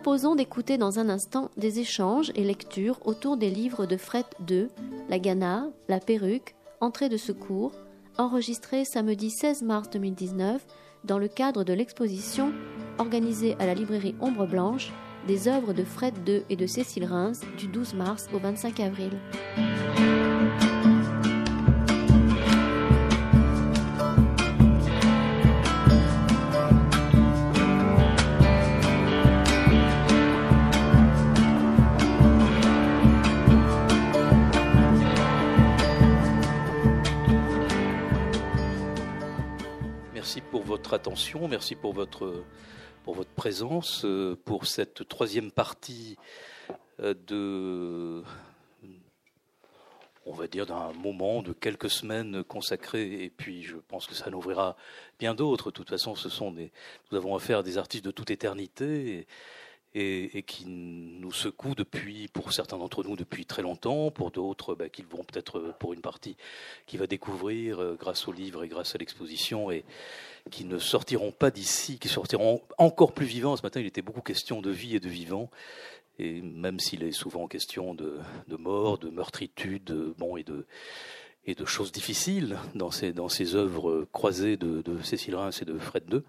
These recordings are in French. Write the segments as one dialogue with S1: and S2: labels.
S1: proposons d'écouter dans un instant des échanges et lectures autour des livres de Fred II, La Ghana, La Perruque, Entrée de secours, enregistrés samedi 16 mars 2019 dans le cadre de l'exposition organisée à la librairie Ombre Blanche des œuvres de Fred II et de Cécile Reims du 12 mars au 25 avril.
S2: Attention, merci pour votre, pour votre présence, euh, pour cette troisième partie euh, de, on va dire, d'un moment de quelques semaines consacré, et puis je pense que ça n'ouvrira bien d'autres. De toute façon, ce sont des, nous avons affaire à des artistes de toute éternité. Et, qui nous secouent depuis, pour certains d'entre nous, depuis très longtemps, pour d'autres, bah, qu'ils vont peut-être, pour une partie, qui va découvrir euh, grâce au livre et grâce à l'exposition, et, qui ne sortiront pas d'ici, qui sortiront encore plus vivants. Ce matin, il était beaucoup question de vie et de vivant. Et même s'il est souvent question de, mort, de meurtritude, bon, et de, et de choses difficiles dans ces, dans ces œuvres croisées de, Cécile Reims et de Fred II.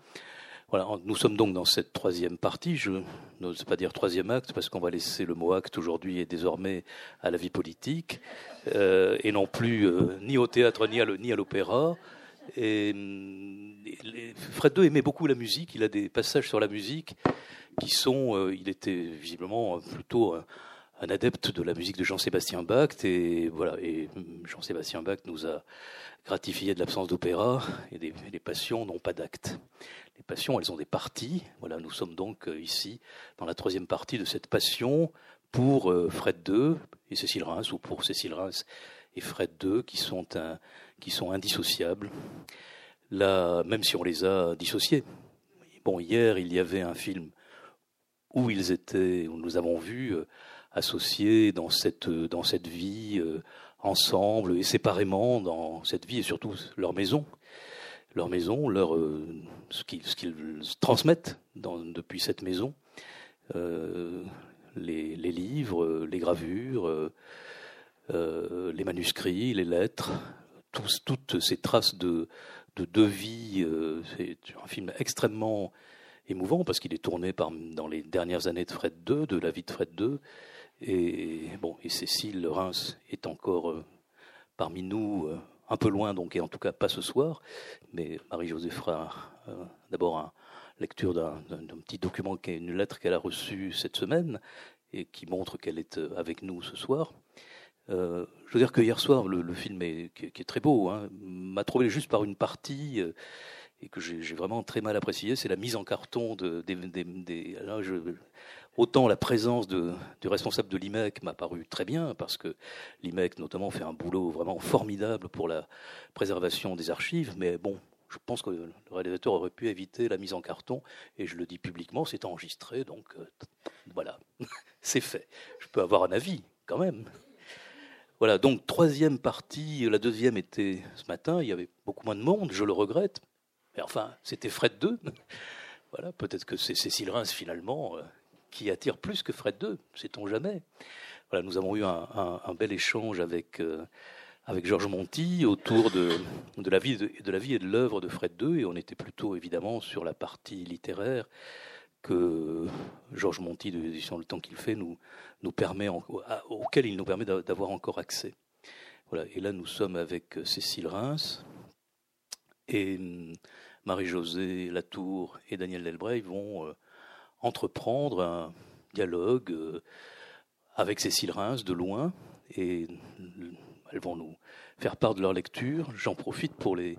S2: Voilà, nous sommes donc dans cette troisième partie. Je n'ose pas dire troisième acte parce qu'on va laisser le mot acte aujourd'hui et désormais à la vie politique euh, et non plus euh, ni au théâtre ni à l'opéra. Et, Fred II aimait beaucoup la musique. Il a des passages sur la musique qui sont. Euh, il était visiblement plutôt un, adepte de la musique de Jean-Sébastien Bach. Et voilà. Et Jean-Sébastien Bach nous a gratifié de l'absence d'opéra. Et les passions n'ont pas d'acte. Les passions, elles ont des parties. Voilà. Nous sommes donc euh, ici dans la troisième partie de cette passion pour euh, Fred II et Cécile Reims, ou pour Cécile Reims et Fred II, qui sont indissociables, là, même si on les a dissociés. Bon, hier, il y avait un film où ils étaient, nous avons vu euh, associés dans cette, vie, ensemble et séparément dans cette vie, et surtout leur maison, leur maison, leur, euh, ce qu'ils transmettent depuis cette maison, les, les, livres, les gravures, les manuscrits, les lettres, toutes ces traces de, de, vie. Euh, c'est un film extrêmement émouvant parce qu'il est tourné dans les dernières années de Fred II, de la vie de Fred II. Et, bon, et Cécile Reims est encore euh, parmi nous, euh, un peu loin, donc, et en tout cas pas ce soir. Mais Marie-Josée fera d'abord une lecture d'un petit document, une lettre qu'elle a reçue cette semaine et qui montre qu'elle est avec nous ce soir. Euh, je veux dire que hier soir, le, film est, qui, est très beau, hein, m'a trouvé juste par une partie euh, et que j'ai vraiment très mal apprécié, c'est la mise en carton de, des. Autant la présence de, du responsable de l'IMEC m'a paru très bien, parce que l'IMEC notamment fait un boulot vraiment formidable pour la préservation des archives, mais bon, je pense que le réalisateur aurait pu éviter la mise en carton, et je le dis publiquement, c'est enregistré, donc euh, voilà, c'est fait. Je peux avoir un avis quand même. Voilà, donc troisième partie, la deuxième était ce matin, il y avait beaucoup moins de monde, je le regrette. Mais enfin, c'était Fred II. Voilà, peut-être que c'est Cécile Reims finalement euh, qui attire plus que Fred II, sait-on jamais. Voilà, nous avons eu un, bel échange avec, euh, avec Georges Monti autour de, de, la vie de, la vie et de l'œuvre de Fred II, et on était plutôt évidemment sur la partie littéraire que Georges Monti de l'édition Le Temps qu'il fait nous, nous permet, auquel il nous permet d'avoir encore accès. Voilà. Et là, nous sommes avec Cécile Reims et hum, Marie-Josée Latour et Daniel Delbray vont euh, entreprendre un dialogue euh, avec Cécile Reims de loin et elles vont nous faire part de leur lecture. J'en profite pour les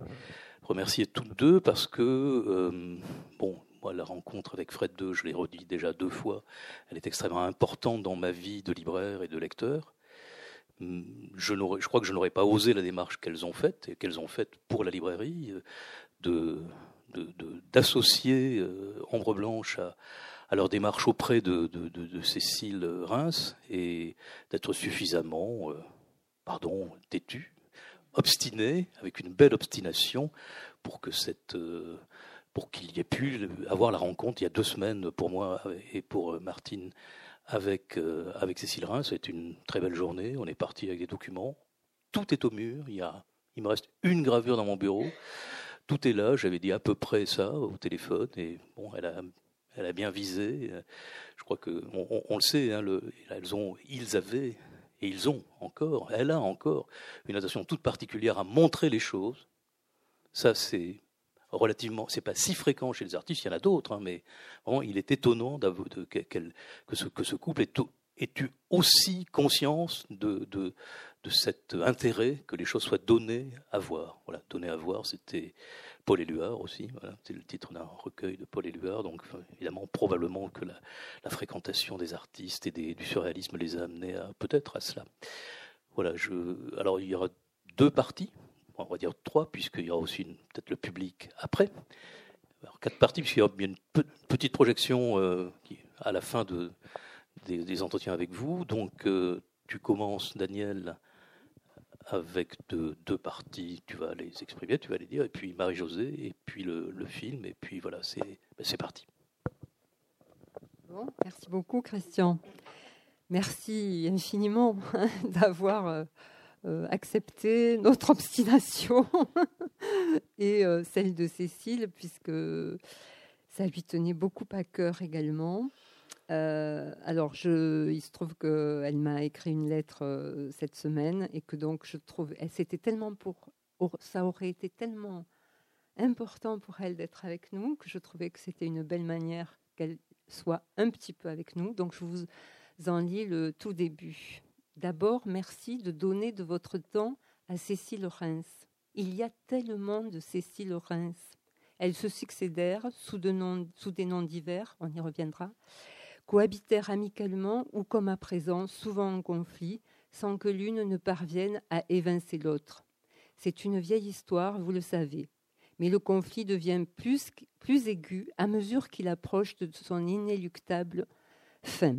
S2: remercier toutes deux parce que, euh, bon, moi, la rencontre avec Fred II, je l'ai redit déjà deux fois, elle est extrêmement importante dans ma vie de libraire et de lecteur. Je, je crois que je n'aurais pas osé la démarche qu'elles ont faite, et qu'elles ont faite pour la librairie, euh, de, d'associer euh, Ombre Blanche à, leur démarche auprès de, Cécile Reims et d'être suffisamment, euh, pardon, têtu, obstiné, avec une belle obstination, pour que cette pour qu'il y ait pu avoir la rencontre il y a deux semaines pour moi et pour Martine avec, avec Cécile Reims. C'est une très belle journée. On est parti avec des documents. Tout est au mur. Il, y a, il me reste une gravure dans mon bureau. Tout est là. J'avais dit à peu près ça au téléphone. Et bon, elle a, bien visé. Je crois que on, le sait. Hein, le, elles ils avaient et ils ont encore, elle a encore une attention toute particulière à montrer les choses. Ça, c'est relativement, c'est pas si fréquent chez les artistes, il y en a d'autres, hein, mais vraiment, il est étonnant que, ce, couple ait, ait eu aussi conscience de, de, de, cet intérêt que les choses soient données à voir? Voilà, données à voir, c'était Paul Éluard aussi. Voilà, c'est le titre d'un recueil de Paul Éluard. Donc, évidemment, probablement que la, fréquentation des artistes et du surréalisme les a amenés peut-être à cela. Voilà, je, alors il y aura deux parties on va dire trois, puisqu'il y aura aussi peut-être le public après. Quatre parties, puisqu'il y aura une petite projection euh, qui, à la fin de, des, entretiens avec vous. Donc, euh, tu commences, Daniel, avec deux, parties. Tu vas les exprimer, tu vas les dire, et puis Marie-Josée, et puis le, film, et puis voilà, c'est ben, parti.
S3: Bon, merci beaucoup, Christian. Merci infiniment d'avoir. Euh, euh, accepter notre obstination et euh, celle de Cécile, puisque ça lui tenait beaucoup à cœur également. Euh, alors, il se trouve qu'elle m'a écrit une lettre cette semaine et que donc je trouve, c'était tellement pour, ça aurait été tellement important pour elle d'être avec nous que je trouvais que c'était une belle manière qu'elle soit un petit peu avec nous. Donc, je vous en lis le tout début. D'abord, merci de donner de votre temps à Cécile Reims. Il y a tellement de Cécile Reims. Elles se succédèrent sous, des noms divers, on y reviendra, cohabitèrent amicalement ou comme à présent, souvent en conflit, sans que l'une ne parvienne à évincer l'autre. C'est une vieille histoire, vous le savez, mais le conflit devient plus, aigu à mesure qu'il approche de son inéluctable fin.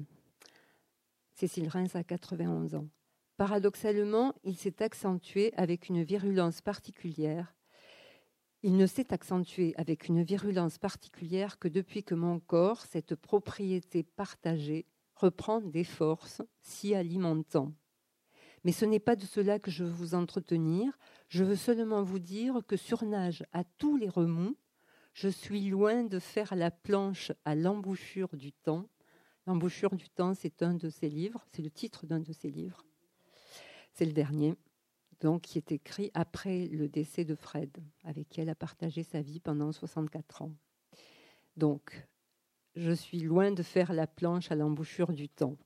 S3: Cécile Reims a 91 ans. Paradoxalement, il s'est accentué avec une virulence particulière. Il ne s'est accentué avec une virulence particulière que depuis que mon corps, cette propriété partagée, reprend des forces si alimentant. Mais ce n'est pas de cela que je veux vous entretenir, je veux seulement vous dire que surnage à tous les remous, je suis loin de faire la planche à l'embouchure du temps, L'embouchure du temps, c'est un de ses livres, c'est le titre d'un de ses livres. C'est le dernier, donc qui est écrit après le décès de Fred, avec qui elle a partagé sa vie pendant 64 ans. Donc, je suis loin de faire la planche à l'embouchure du temps.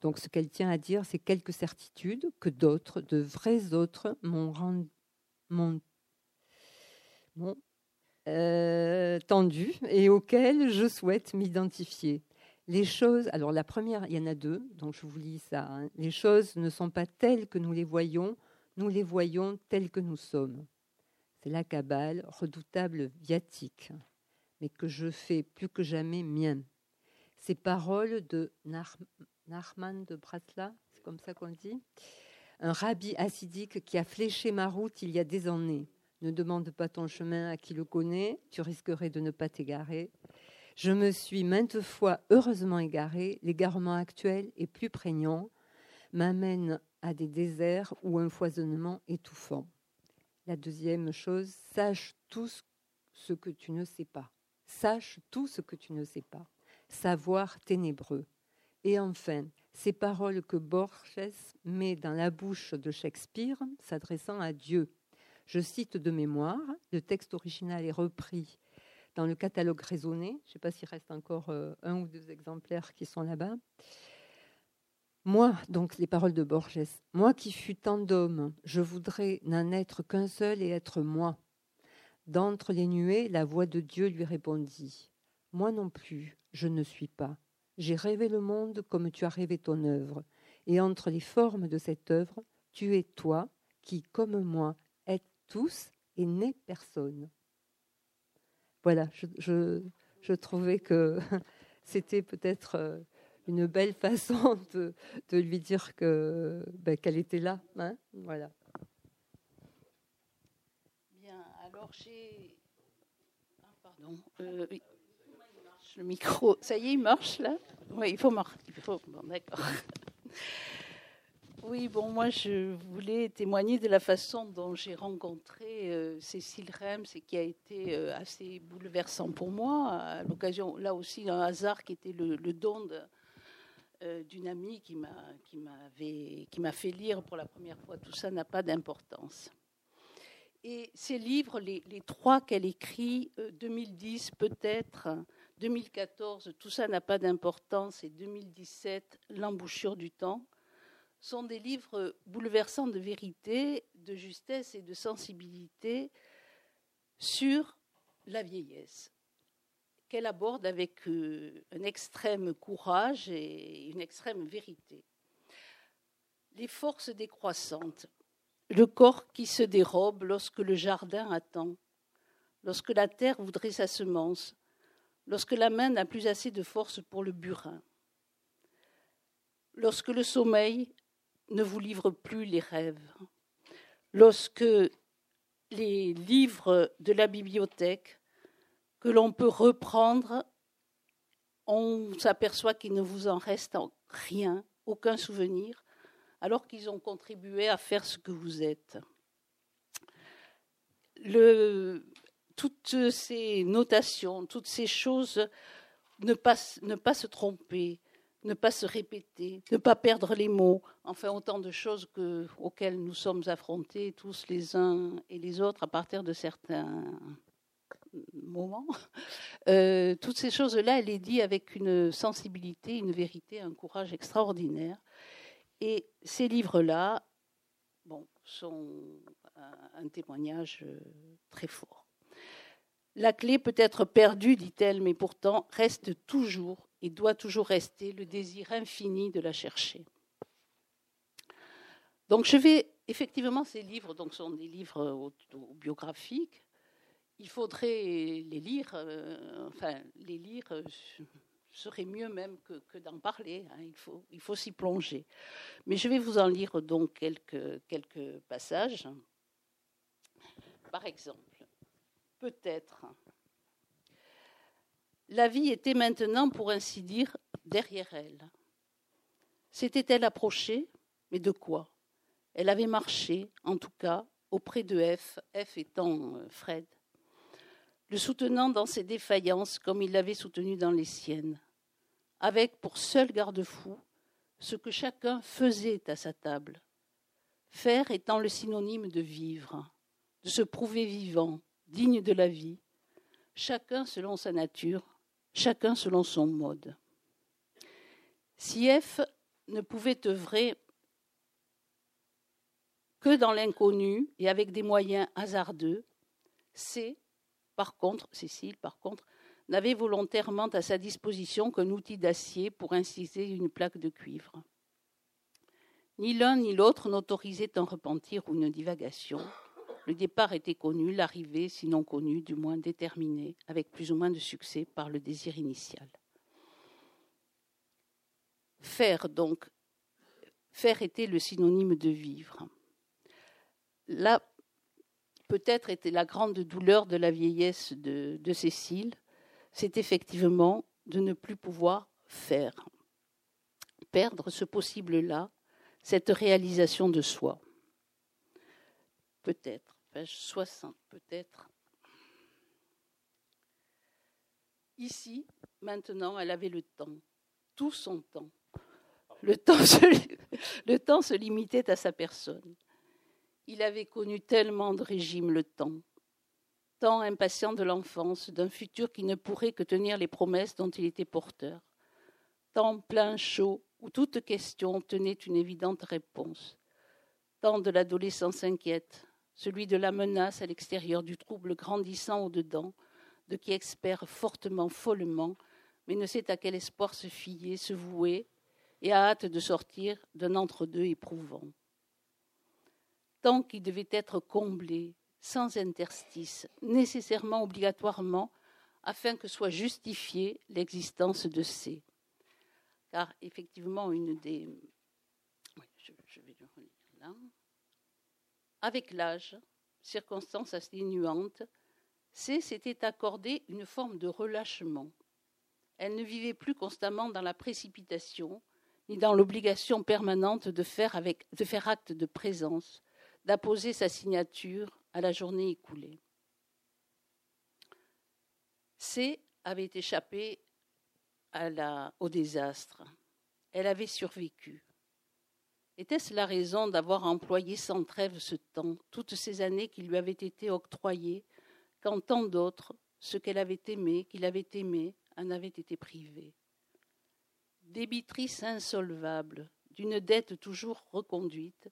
S3: Donc, ce qu'elle tient à dire, c'est quelques certitudes que d'autres, de vrais autres, m'ont rendu, euh, tendu et auxquelles je souhaite m'identifier. Les choses, alors la première, il y en a deux, donc je vous lis ça. Hein. Les choses ne sont pas telles que nous les voyons, nous les voyons telles que nous sommes. C'est la cabale, redoutable viatique, mais que je fais plus que jamais mien. Ces paroles de Narman de Bratla, c'est comme ça qu'on le dit, un rabbi acidique qui a fléché ma route il y a des années. Ne demande pas ton chemin à qui le connaît, tu risquerais de ne pas t'égarer. Je me suis maintes fois heureusement égarée. L'égarement actuel est plus prégnant, m'amène à des déserts ou un foisonnement étouffant. La deuxième chose, sache tout ce que tu ne sais pas. Sache tout ce que tu ne sais pas. Savoir ténébreux. Et enfin, ces paroles que Borges met dans la bouche de Shakespeare, s'adressant à Dieu. Je cite de mémoire, le texte original est repris dans le catalogue raisonné. Je ne sais pas s'il reste encore euh, un ou deux exemplaires qui sont là-bas. Moi, donc les paroles de Borges, moi qui fus tant d'hommes, je voudrais n'en être qu'un seul et être moi. D'entre les nuées, la voix de Dieu lui répondit. Moi non plus, je ne suis pas. J'ai rêvé le monde comme tu as rêvé ton œuvre, et entre les formes de cette œuvre, tu es toi qui, comme moi, êtes tous et n'est personne voilà, je, trouvais que c'était peut-être euh, une belle façon de, lui dire que ben, qu'elle était là. Hein, voilà.
S4: Bien, alors j'ai. Ah, Pardon. Euh. Le micro, ça y est, il marche là? Oui, il faut marcher. Bon, d'accord. Oui, bon, moi, je voulais témoigner de la façon dont j'ai rencontré euh, Cécile Rems et qui a été euh, assez bouleversant pour moi. À l'occasion, là aussi, d'un hasard qui était le, don euh, d'une amie qui m'a, fait lire pour la première fois. Tout ça n'a pas d'importance. Et ces livres, les, les trois qu'elle écrit, 2010 peut-être, 2014, tout ça n'a pas d'importance, et 2017, l'embouchure du temps sont des livres bouleversants de vérité, de justesse et de sensibilité sur la vieillesse, qu'elle aborde avec euh, un extrême courage et une extrême vérité. Les forces décroissantes, le corps qui se dérobe lorsque le jardin attend, lorsque la terre voudrait sa semence, lorsque la main n'a plus assez de force pour le burin, lorsque le sommeil ne vous livre plus les rêves. Lorsque les livres de la bibliothèque que l'on peut reprendre, on s'aperçoit qu'il ne vous en reste rien, aucun souvenir, alors qu'ils ont contribué à faire ce que vous êtes. Toutes ces notations, toutes ces choses, ne pas, ne pas se tromper, ne pas se répéter, ne pas perdre les mots, enfin autant de choses auxquelles nous sommes affrontés tous les uns et les autres à partir de certains moments. Euh, toutes ces choses-là, elle est dit avec une sensibilité, une vérité, un courage extraordinaire. Et ces livres-là, bon, sont un témoignage euh, très fort. La clé peut être perdue, dit-elle, mais pourtant reste toujours et doit toujours rester le désir infini de la chercher. Donc je vais, effectivement, ces livres donc, sont des livres biographiques. Il faudrait les lire, euh, enfin, les lire euh, serait mieux même que, d'en parler. Hein. il faut, s'y plonger. Mais je vais vous en lire donc quelques, quelques passages. Par exemple, peut-être la vie était maintenant, pour ainsi dire, derrière elle. S'était-elle approchée? Mais de quoi? Elle avait marché, en tout cas, auprès de F, F étant euh, Fred, le soutenant dans ses défaillances comme il l'avait soutenu dans les siennes, avec pour seul garde-fou ce que chacun faisait à sa table, faire étant le synonyme de vivre, de se prouver vivant, digne de la vie, chacun selon sa nature, chacun selon son mode. Si F ne pouvait œuvrer que dans l'inconnu et avec des moyens hasardeux, C, par contre, Cécile, par contre, n'avait volontairement à sa disposition qu'un outil d'acier pour inciser une plaque de cuivre. Ni l'un ni l'autre n'autorisait un repentir ou une divagation. Le départ était connu, l'arrivée, sinon connue, du moins déterminée, avec plus ou moins de succès par le désir initial. Faire, donc, faire était le synonyme de vivre. Là, peut-être était la grande douleur de la vieillesse de, Cécile, c'est effectivement de ne plus pouvoir faire, perdre ce possible-là, cette réalisation de soi peut-être, page 60 peut-être. Ici, maintenant, elle avait le temps, tout son temps. Le temps se limitait à sa personne. Il avait connu tellement de régimes le temps, tant impatient de l'enfance, d'un futur qui ne pourrait que tenir les promesses dont il était porteur, tant plein chaud où toute question obtenait une évidente réponse, tant de l'adolescence inquiète, celui de la menace à l'extérieur, du trouble grandissant au-dedans, de qui espère fortement, follement, mais ne sait à quel espoir se fier, se vouer, et a hâte de sortir d'un entre-deux éprouvant. Tant qui devait être comblé, sans interstice, nécessairement, obligatoirement, afin que soit justifiée l'existence de C. Car effectivement, une des. je, je vais le relire là avec l'âge, circonstance atténuante, C s'était accordé une forme de relâchement. Elle ne vivait plus constamment dans la précipitation, ni dans l'obligation permanente de faire, avec, de faire acte de présence, d'apposer sa signature à la journée écoulée. C avait échappé au désastre. Elle avait survécu. Était-ce la raison d'avoir employé sans trêve ce temps, toutes ces années qui lui avaient été octroyées, quand tant d'autres, ce qu'elle avait aimé, qu'il avait aimé, en avaient été privés Débitrice insolvable, d'une dette toujours reconduite,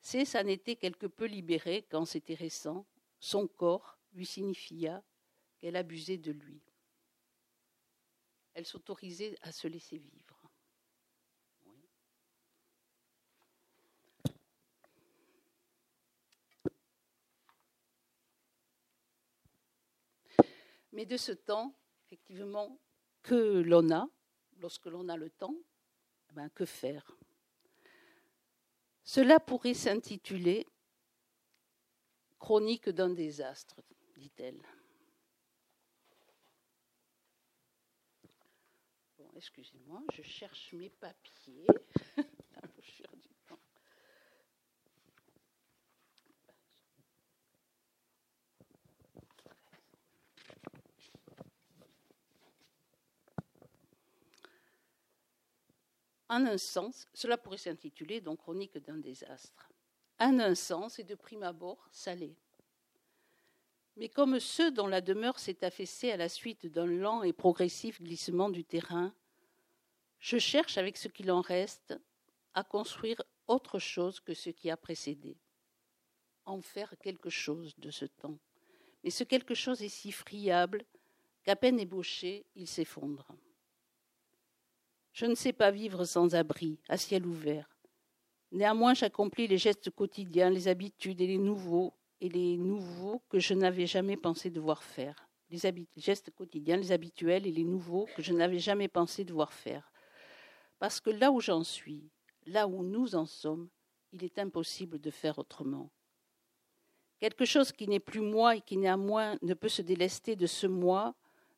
S4: c'est ça n'était quelque peu libéré quand c'était récent, son corps lui signifia qu'elle abusait de lui. Elle s'autorisait à se laisser vivre. Mais de ce temps, effectivement, que l'on a, lorsque l'on a le temps, eh ben, que faire? Cela pourrait s'intituler Chronique d'un désastre, dit-elle. Bon, excusez-moi, je cherche mes papiers. En un sens, cela pourrait s'intituler donc Chronique d'un désastre. En un sens, et de prime abord, salé. Mais comme ceux dont la demeure s'est affaissée à la suite d'un lent et progressif glissement du terrain, je cherche avec ce qu'il en reste à construire autre chose que ce qui a précédé, en faire quelque chose de ce temps. Mais ce quelque chose est si friable qu'à peine ébauché, il s'effondre. Je ne sais pas vivre sans abri, à ciel ouvert. Néanmoins, j'accomplis les gestes quotidiens, les habitudes et les nouveaux, et les nouveaux que je n'avais jamais pensé devoir faire. Les, gestes quotidiens, les habituels et les nouveaux que je n'avais jamais pensé devoir faire. Parce que là où j'en suis, là où nous en sommes, il est impossible de faire autrement. Quelque chose qui n'est plus moi et qui néanmoins ne peut se délester de ce moi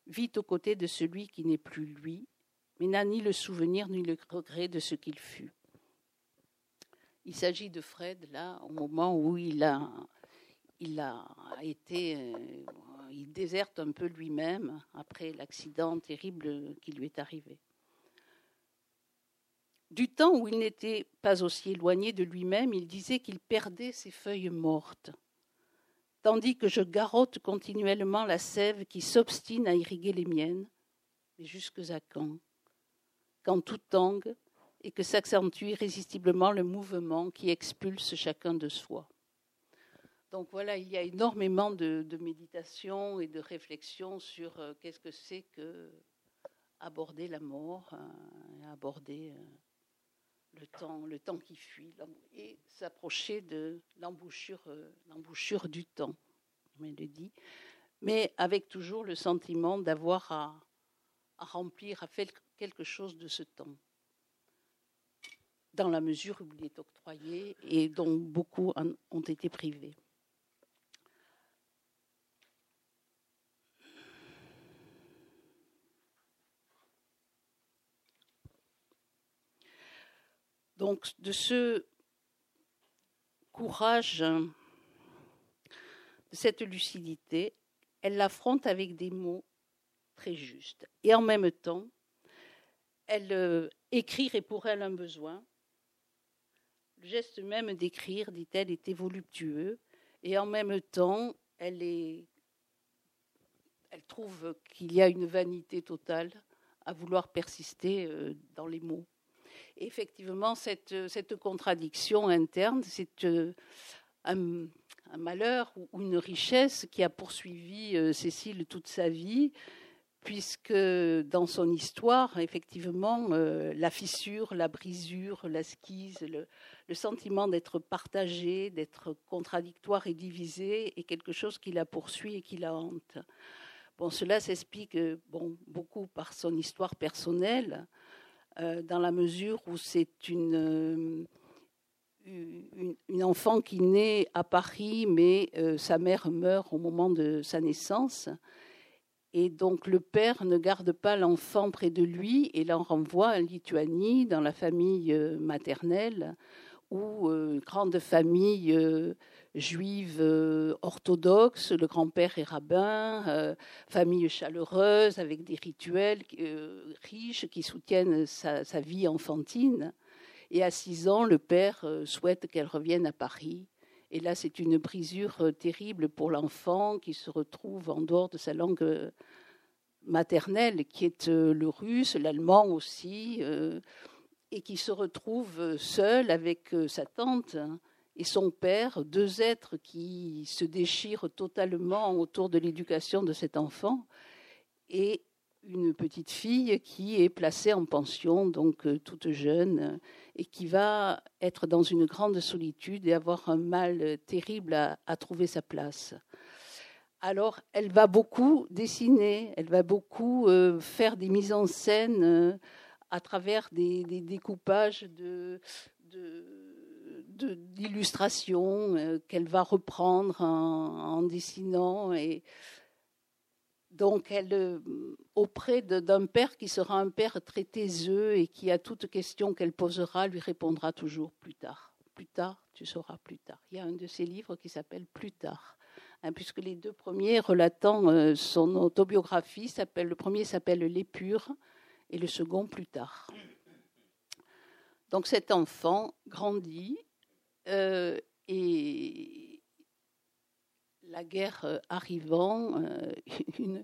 S4: vit aux côtés de celui qui n'est plus lui, mais n'a ni le souvenir ni le regret de ce qu'il fut. Il s'agit de Fred, là, au moment où il a, été. Euh, il déserte un peu lui-même après l'accident terrible qui lui est arrivé. Du temps où il n'était pas aussi éloigné de lui-même, il disait qu'il perdait ses feuilles mortes, tandis que je garotte continuellement la sève qui s'obstine à irriguer les miennes. Mais jusque à quand quand tout tangue et que s'accentue irrésistiblement le mouvement qui expulse chacun de soi. Donc voilà, il y a énormément de, méditation et de réflexion sur euh, qu'est-ce que c'est que aborder la mort, euh, aborder euh, le temps, le temps qui fuit, et s'approcher de l'embouchure, l'embouchure du temps, on le dit, mais avec toujours le sentiment d'avoir à remplir, à faire quelque chose de ce temps, dans la mesure où il est octroyé et dont beaucoup ont été privés. Donc de ce courage, de cette lucidité, elle l'affronte avec des mots très justes. Et en même temps, elle euh, écrire est pour elle un besoin. Le geste même d'écrire, dit-elle, était voluptueux, et en même temps, elle, trouve qu'il y a une vanité totale à vouloir persister euh, dans les mots. Effectivement, cette, cette contradiction interne, c'est euh, un, malheur ou une richesse qui a poursuivi Cécile toute sa vie puisque dans son histoire, effectivement, euh, la fissure, la brisure, la skise, le, sentiment d'être partagé, d'être contradictoire et divisé est quelque chose qui la poursuit et qui la hante. Bon, cela s'explique euh, bon, beaucoup par son histoire personnelle, euh, dans la mesure où c'est une, enfant qui naît à Paris, mais sa mère meurt au moment de sa naissance. Et donc le père ne garde pas l'enfant près de lui et l'en renvoie en Lituanie, dans la famille euh, maternelle, ou euh, grande famille euh, juive orthodoxe, le grand-père est rabbin, famille chaleureuse avec des rituels riches qui soutiennent sa, sa, vie enfantine. Et à six ans, le père souhaite qu'elle revienne à Paris et là, c'est une brisure euh, terrible pour l'enfant qui se retrouve en dehors de sa langue euh, maternelle, qui est euh, le russe, l'allemand aussi, et qui se retrouve seul avec sa tante et son père, deux êtres qui se déchirent totalement autour de l'éducation de cet enfant. Et une petite fille qui est placée en pension, donc euh, toute jeune, et qui va être dans une grande solitude et avoir un mal terrible à, trouver sa place. Alors, elle va beaucoup dessiner, elle va beaucoup euh, faire des mises en scène euh, à travers des, découpages de, d'illustrations qu'elle va reprendre en, en dessinant et donc, elle, auprès d'un père qui sera un père très taiseux et qui, à toute question qu'elle posera, lui répondra toujours plus tard. Plus tard, tu sauras plus tard. Il y a un de ses livres qui s'appelle Plus tard, hein, puisque les deux premiers relatant euh, son autobiographie, s'appellent, le premier s'appelle L'épure et le second Plus tard. Donc, cet enfant grandit euh, et la guerre euh, arrivant, euh,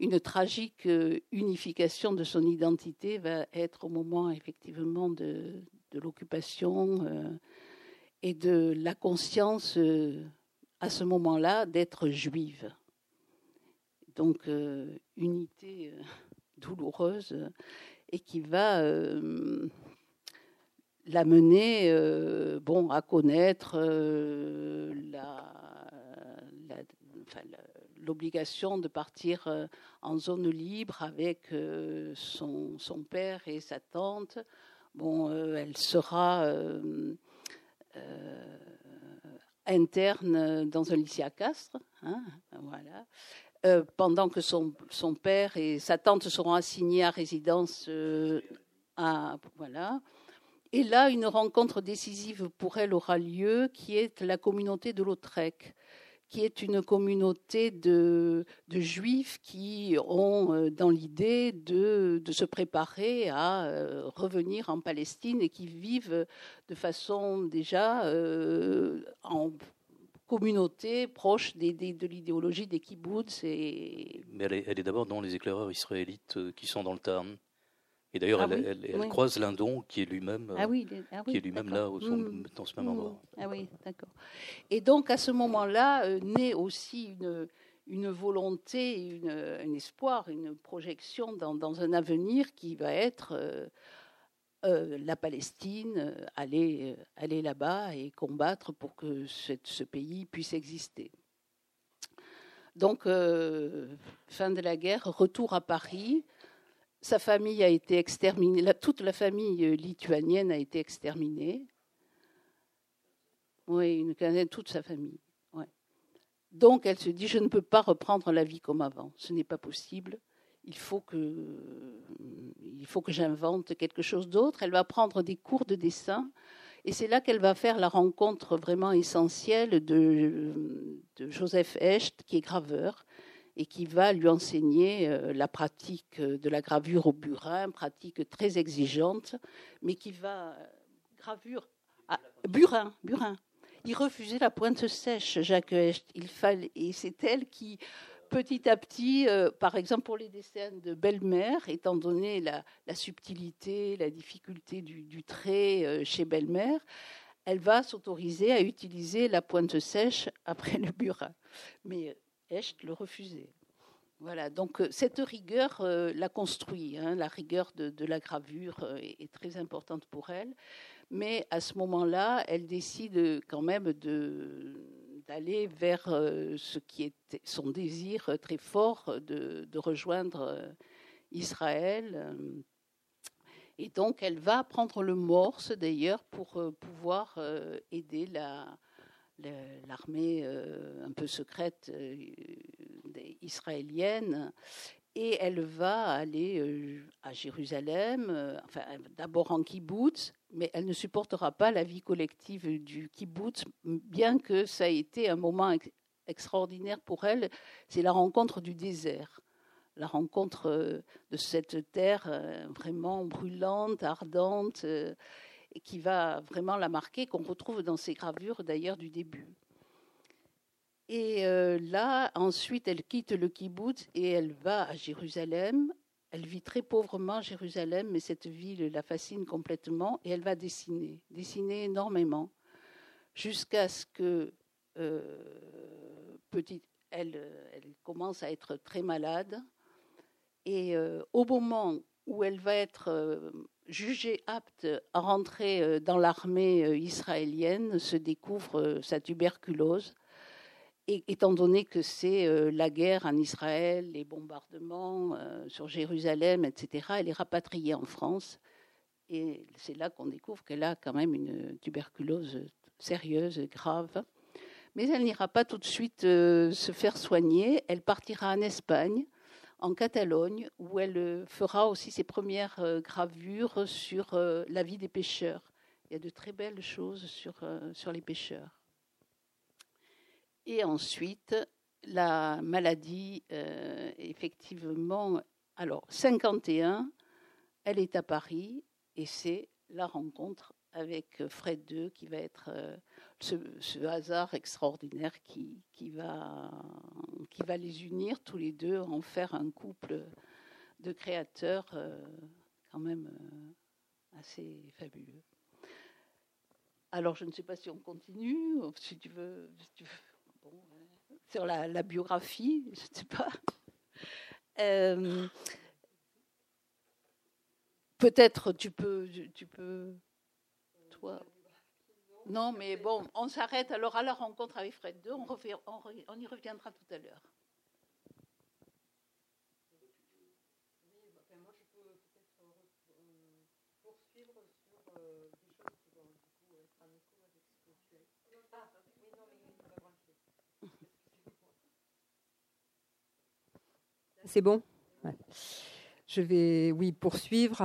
S4: une, tragique euh, unification de son identité va être au moment effectivement de, l'occupation et de la conscience à ce moment-là d'être juive. Donc unité douloureuse et qui va l'amener bon, à connaître la l'obligation de partir euh, en zone libre avec euh, son, son, père et sa tante. Bon, euh, elle sera interne dans un lycée à Castres, hein, voilà. pendant que son, son, père et sa tante seront assignés à résidence à voilà. Et là, une rencontre décisive pour elle aura lieu, qui est la communauté de Lautrec qui est une communauté de, juifs qui ont euh, dans l'idée de, se préparer à euh, revenir en Palestine et qui vivent de façon déjà euh, en communauté proche des, de l'idéologie des kibbutz. Et...
S2: Mais elle est, est d'abord dans les éclaireurs israélites qui sont dans le Tarn. Et d'ailleurs, ah elle, croise Lindon, qui est lui-même ah ah qui est lui-même là, au mmh. dans ce même endroit.
S4: Mmh. Ah oui, d'accord. Et donc, à ce moment-là, euh, naît aussi une, une volonté, une, un espoir, une projection dans, dans, un avenir qui va être euh, euh, la Palestine, aller, aller là-bas et combattre pour que ce pays puisse exister. Donc, fin de la guerre, retour à Paris sa famille a été exterminée, toute la famille euh, lituanienne a été exterminée. Oui, toute sa famille. Donc elle se dit, je ne peux pas reprendre la vie comme avant, ce n'est pas possible. Il faut que, il faut que j'invente quelque chose d'autre. Elle va prendre des cours de dessin et c'est là qu'elle va faire la rencontre vraiment essentielle de, de Joseph Echt, qui est graveur, et qui va lui enseigner euh, la pratique de la gravure au burin, pratique très exigeante, mais qui va euh, gravure burin, burin. Il refusait la pointe sèche, Jacques Hecht. Il fallait, et c'est elle qui, petit à petit, euh, par exemple pour les dessins de belle-mère, étant donné la, subtilité, la difficulté du, trait chez belle-mère, elle va s'autoriser à utiliser la pointe sèche après le burin. Mais Echt le refusait. Voilà, donc euh, cette rigueur euh, la construit, hein, la rigueur de, la gravure euh, est, très importante pour elle, mais à ce moment-là, elle décide quand même d'aller vers ce qui était son désir très fort de, rejoindre Israël. Et donc, elle va prendre le morse, d'ailleurs, pour pouvoir aider l'armée un peu secrète israélienne et elle va aller euh, à Jérusalem, euh, enfin d'abord en kibbutz, mais elle ne supportera pas la vie collective du kibbutz, bien que ça ait été un moment extraordinaire pour elle. C'est la rencontre du désert, la rencontre euh, de cette terre vraiment brûlante, ardente, qui va vraiment la marquer, qu'on retrouve dans ses gravures d'ailleurs du début. Et euh, là, ensuite, elle quitte le kibbutz et elle va à Jérusalem. Elle vit très pauvrement à Jérusalem, mais cette ville la fascine complètement et elle va dessiner, dessiner énormément, jusqu'à ce que euh, petite, elle, elle, commence à être très malade. Et euh, au moment où elle va être jugée apte à rentrer dans l'armée israélienne, se découvre sa tuberculose étant donné que c'est euh, la guerre en Israël, les bombardements euh, sur Jérusalem, etc., elle est rapatriée en France. Et c'est là qu'on découvre qu'elle a quand même une tuberculose sérieuse, grave. Mais elle n'ira pas tout de suite euh, se faire soigner. Elle partira en Espagne, en Catalogne, où elle fera aussi ses premières gravures sur la vie des pêcheurs. Il y a de très belles choses sur, les pêcheurs. Et ensuite, la maladie, euh, effectivement, alors 51, elle est à Paris et c'est la rencontre avec Fred II qui va être euh, ce, hasard extraordinaire qui, qui, va, qui va les unir tous les deux, en faire un couple de créateurs euh, quand même assez fabuleux. Alors je ne sais pas si on continue, si tu veux. Si tu veux sur la, biographie, je ne sais pas. Euh, peut-être tu peux, tu peux, toi. Non, mais bon, on s'arrête alors à la rencontre avec Fred II. On, on y reviendra tout à l'heure.
S3: C'est bon Je vais, oui, poursuivre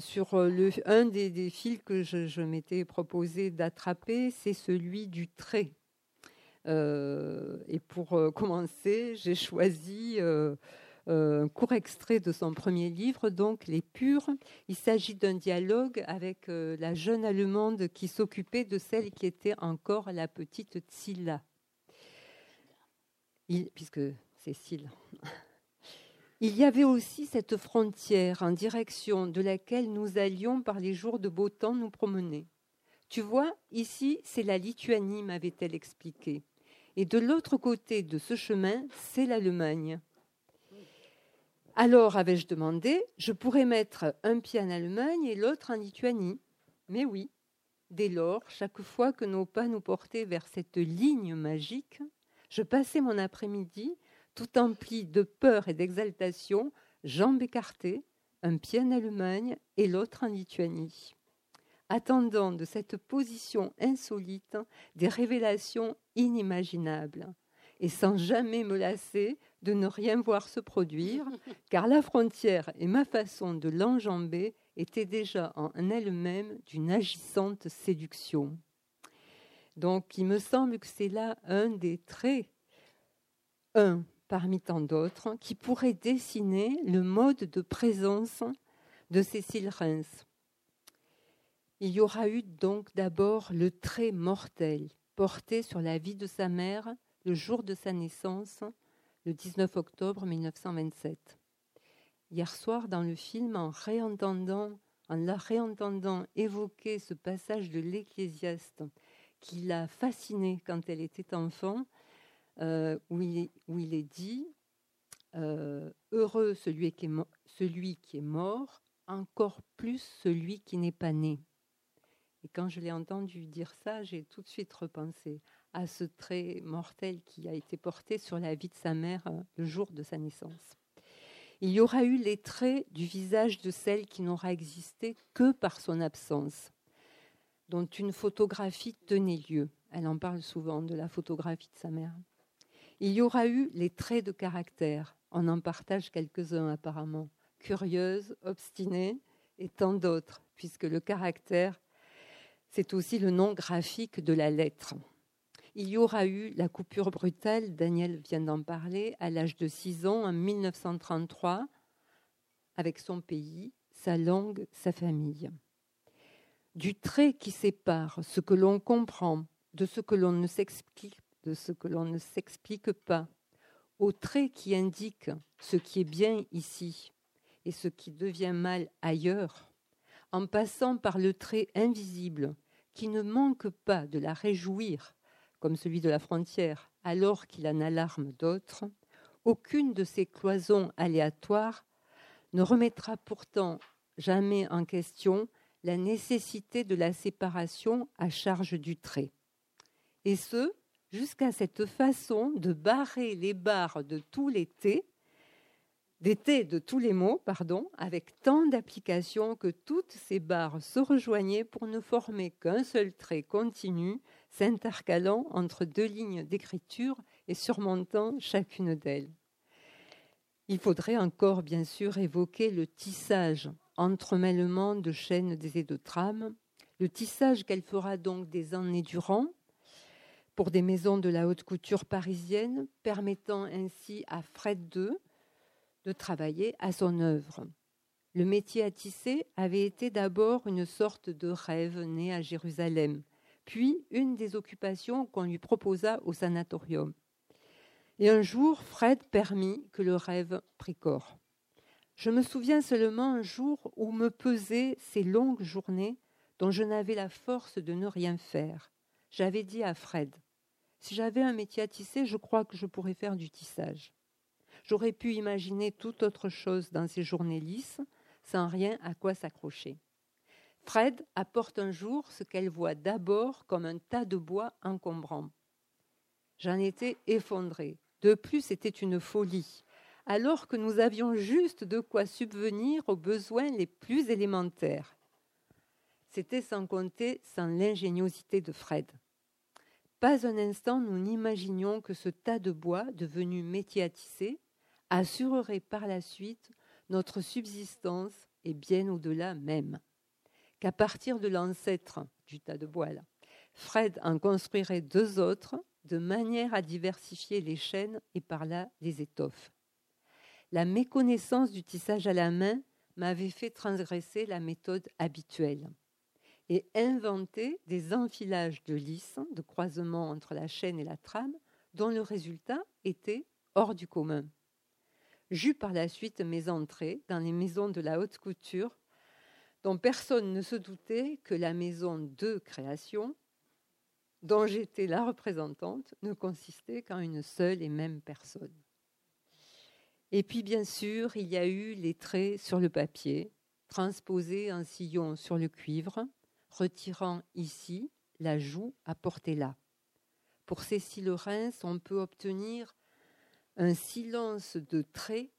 S3: sur le, un des, fils que je, m'étais proposé d'attraper, c'est celui du trait. Euh, et pour euh, commencer, j'ai choisi euh, un court extrait de son premier livre, donc Les Purs. Il s'agit d'un dialogue avec la jeune Allemande qui s'occupait de celle qui était encore la petite Tsilla. puisque c'est Cécile. Il y avait aussi cette frontière en direction de laquelle nous allions par les jours de beau temps nous promener. Tu vois, ici, c'est la Lituanie, m'avait-elle expliqué. Et de l'autre côté de ce chemin, c'est l'Allemagne. Alors, avais-je demandé, je pourrais mettre un pied en Allemagne et l'autre en Lituanie. Mais oui, dès lors, chaque fois que nos pas nous portaient vers cette ligne magique, je passais mon après-midi tout empli de peur et d'exaltation, jambes écartées, un pied en Allemagne et l'autre en Lituanie. Attendant de cette position insolite des révélations inimaginables, et sans jamais me lasser de ne rien voir se produire, car la frontière et ma façon de l'enjamber étaient déjà en elle-même d'une agissante séduction. Donc il me semble que c'est là un des traits, un, parmi tant d'autres, qui pourraient dessiner le mode de présence de Cécile Reims. Il y aura eu donc d'abord le trait mortel porté sur la vie de sa mère le jour de sa naissance, le 19 octobre 1927. Hier soir, dans le film, en en la réentendant évoquer ce passage de l'Ecclésiaste qui l'a fascinée quand elle était enfant, euh, où, il est, dit euh, Heureux celui qui est, mort, encore plus celui qui n'est pas né. Et quand je l'ai entendu dire ça, j'ai tout de suite repensé à ce trait mortel qui a été porté sur la vie de sa mère euh, le jour de sa naissance. Il y aura eu les traits du visage de celle qui n'aura existé que par son absence, dont une photographie tenait lieu. Elle en parle souvent de la photographie de sa mère. Il y aura eu les traits de caractère. On en partage quelques-uns apparemment. Curieuse, obstinée et tant d'autres, puisque le caractère, c'est aussi le nom graphique de la lettre. Il y aura eu la coupure brutale, Daniel vient d'en parler, à l'âge de 6 ans, en 1933, avec son pays, sa langue, sa famille. Du trait qui sépare ce que l'on comprend de ce que l'on ne s'explique, de ce que l'on ne s'explique pas, au trait qui indique ce qui est bien ici et ce qui devient mal ailleurs, en passant par le trait invisible qui ne manque pas de la réjouir comme celui de la frontière, alors qu'il en alarme d'autres, aucune de ces cloisons aléatoires ne remettra pourtant jamais en question la nécessité de la séparation à charge du trait. Et ce, jusqu'à cette façon de barrer les barres de tous les T, des T de tous les mots, pardon, avec tant d'applications que toutes ces barres se rejoignaient pour ne former qu'un seul trait continu s'intercalant entre deux lignes d'écriture et surmontant chacune d'elles. Il faudrait encore, bien sûr, évoquer le tissage, entremêlement de chaînes et de trames, le tissage qu'elle fera donc des années durant pour des maisons de la haute couture parisienne, permettant ainsi à Fred II de travailler à son œuvre. Le métier à tisser avait été d'abord une sorte de rêve né à Jérusalem, puis une des occupations qu'on lui proposa au sanatorium. Et un jour, Fred permit que le rêve prit corps. Je me souviens seulement un jour où me pesaient ces longues journées dont je n'avais la force de ne rien faire. J'avais dit à Fred Si j'avais un métier à tisser, je crois que je pourrais faire du tissage. J'aurais pu imaginer toute autre chose dans ces journées lisses, sans rien à quoi s'accrocher. Fred apporte un jour ce qu'elle voit d'abord comme un tas de bois encombrant. J'en étais effondrée. De plus, c'était une folie, alors que nous avions juste de quoi subvenir aux besoins les plus élémentaires. C'était sans compter sans l'ingéniosité de Fred. Pas un instant nous n'imaginions que ce tas de bois, devenu métier assurerait par la suite notre subsistance et bien au-delà même qu'à partir de l'ancêtre du tas de bois Fred en construirait deux autres de manière à diversifier les chaînes et par là les étoffes. La méconnaissance du tissage à la main m'avait fait transgresser la méthode habituelle et inventer des enfilages de lisses, de croisements entre la chaîne et la trame, dont le résultat était hors du commun. J'eus par la suite mes entrées dans les maisons de la haute couture dont personne ne se doutait que la maison de création, dont j'étais la représentante, ne consistait qu'en une seule et même personne. Et puis, bien sûr, il y a eu les traits sur le papier, transposés un sillon sur le cuivre, retirant ici la joue à porter là. Pour Cécile Reims, on peut obtenir un silence de traits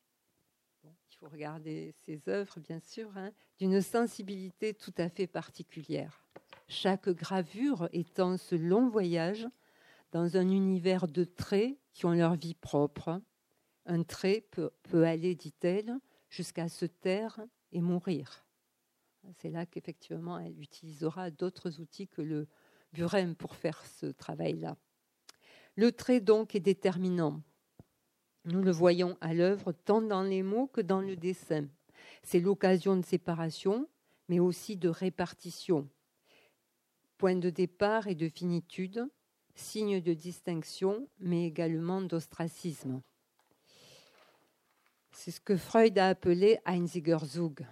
S3: il faut regarder ses œuvres, bien sûr, hein, d'une sensibilité tout à fait particulière. Chaque gravure étant ce long voyage dans un univers de traits qui ont leur vie propre. Un trait peut, peut aller, dit-elle, jusqu'à se taire et mourir. C'est là qu'effectivement elle utilisera d'autres outils que le burin pour faire ce travail-là. Le trait donc est déterminant. Nous le voyons à l'œuvre tant dans les mots que dans le dessin. C'est l'occasion de séparation, mais aussi de répartition. Point de départ et de finitude, signe de distinction, mais également d'ostracisme. C'est ce que Freud a appelé Einzigerzug.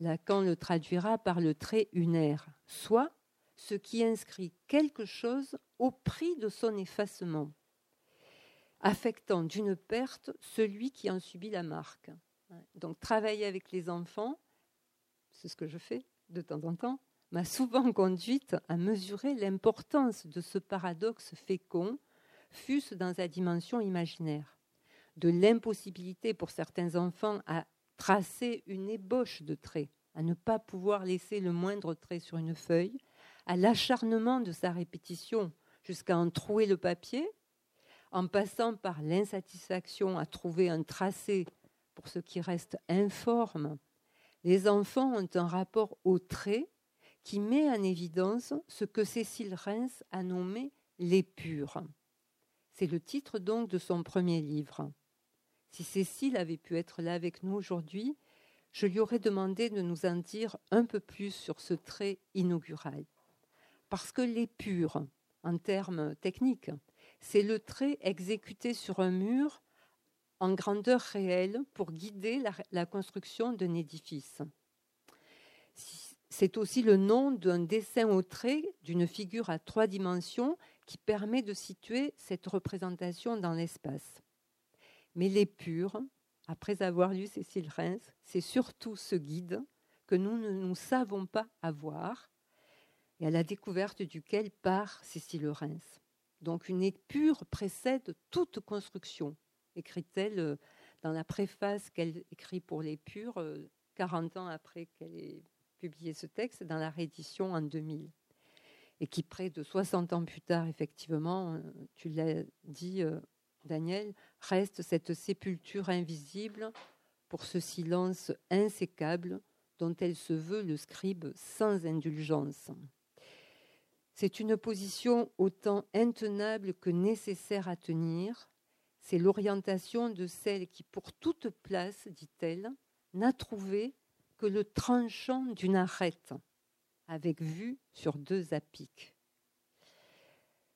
S3: Lacan le traduira par le trait unaire, soit ce qui inscrit quelque chose au prix de son effacement affectant d'une perte celui qui en subit la marque. Donc travailler avec les enfants, c'est ce que je fais de temps en temps, m'a souvent conduite à mesurer l'importance de ce paradoxe fécond, fût-ce dans sa dimension imaginaire. de l'impossibilité pour certains enfants à tracer une ébauche de trait, à ne pas pouvoir laisser le moindre trait sur une feuille, à l'acharnement de sa répétition jusqu'à en trouer le papier, en passant par l'insatisfaction à trouver un tracé pour ce qui reste informe, les enfants ont un rapport au trait qui met en évidence ce que Cécile Reims a nommé l'épure. C'est le titre donc de son premier livre. Si Cécile avait pu être là avec nous aujourd'hui, je lui aurais demandé de nous en dire un peu plus sur ce trait inaugural. Parce que l'épure, en termes techniques, c'est le trait exécuté sur un mur en grandeur réelle pour guider la, construction d'un édifice. C'est aussi le nom d'un dessin au trait d'une figure à trois dimensions qui permet de situer cette représentation dans l'espace. Mais l'épure, après avoir lu Cécile Reims, c'est surtout ce guide que nous ne nous savons pas avoir et à la découverte duquel part Cécile Reims. Donc une épure précède toute construction, écrit-elle euh, dans la préface qu'elle écrit pour l'épure 40 euh, ans après qu'elle ait publié ce texte, dans la réédition en 2000. Et qui, près de 60 ans plus tard, effectivement, euh, tu l'as dit, Daniel, reste cette sépulture invisible pour ce silence insécable dont elle se veut le scribe sans indulgence. C'est une position autant intenable que nécessaire à tenir. C'est l'orientation de celle qui, pour toute place, dit-elle, n'a trouvé que le tranchant d'une arête, avec vue sur deux apics.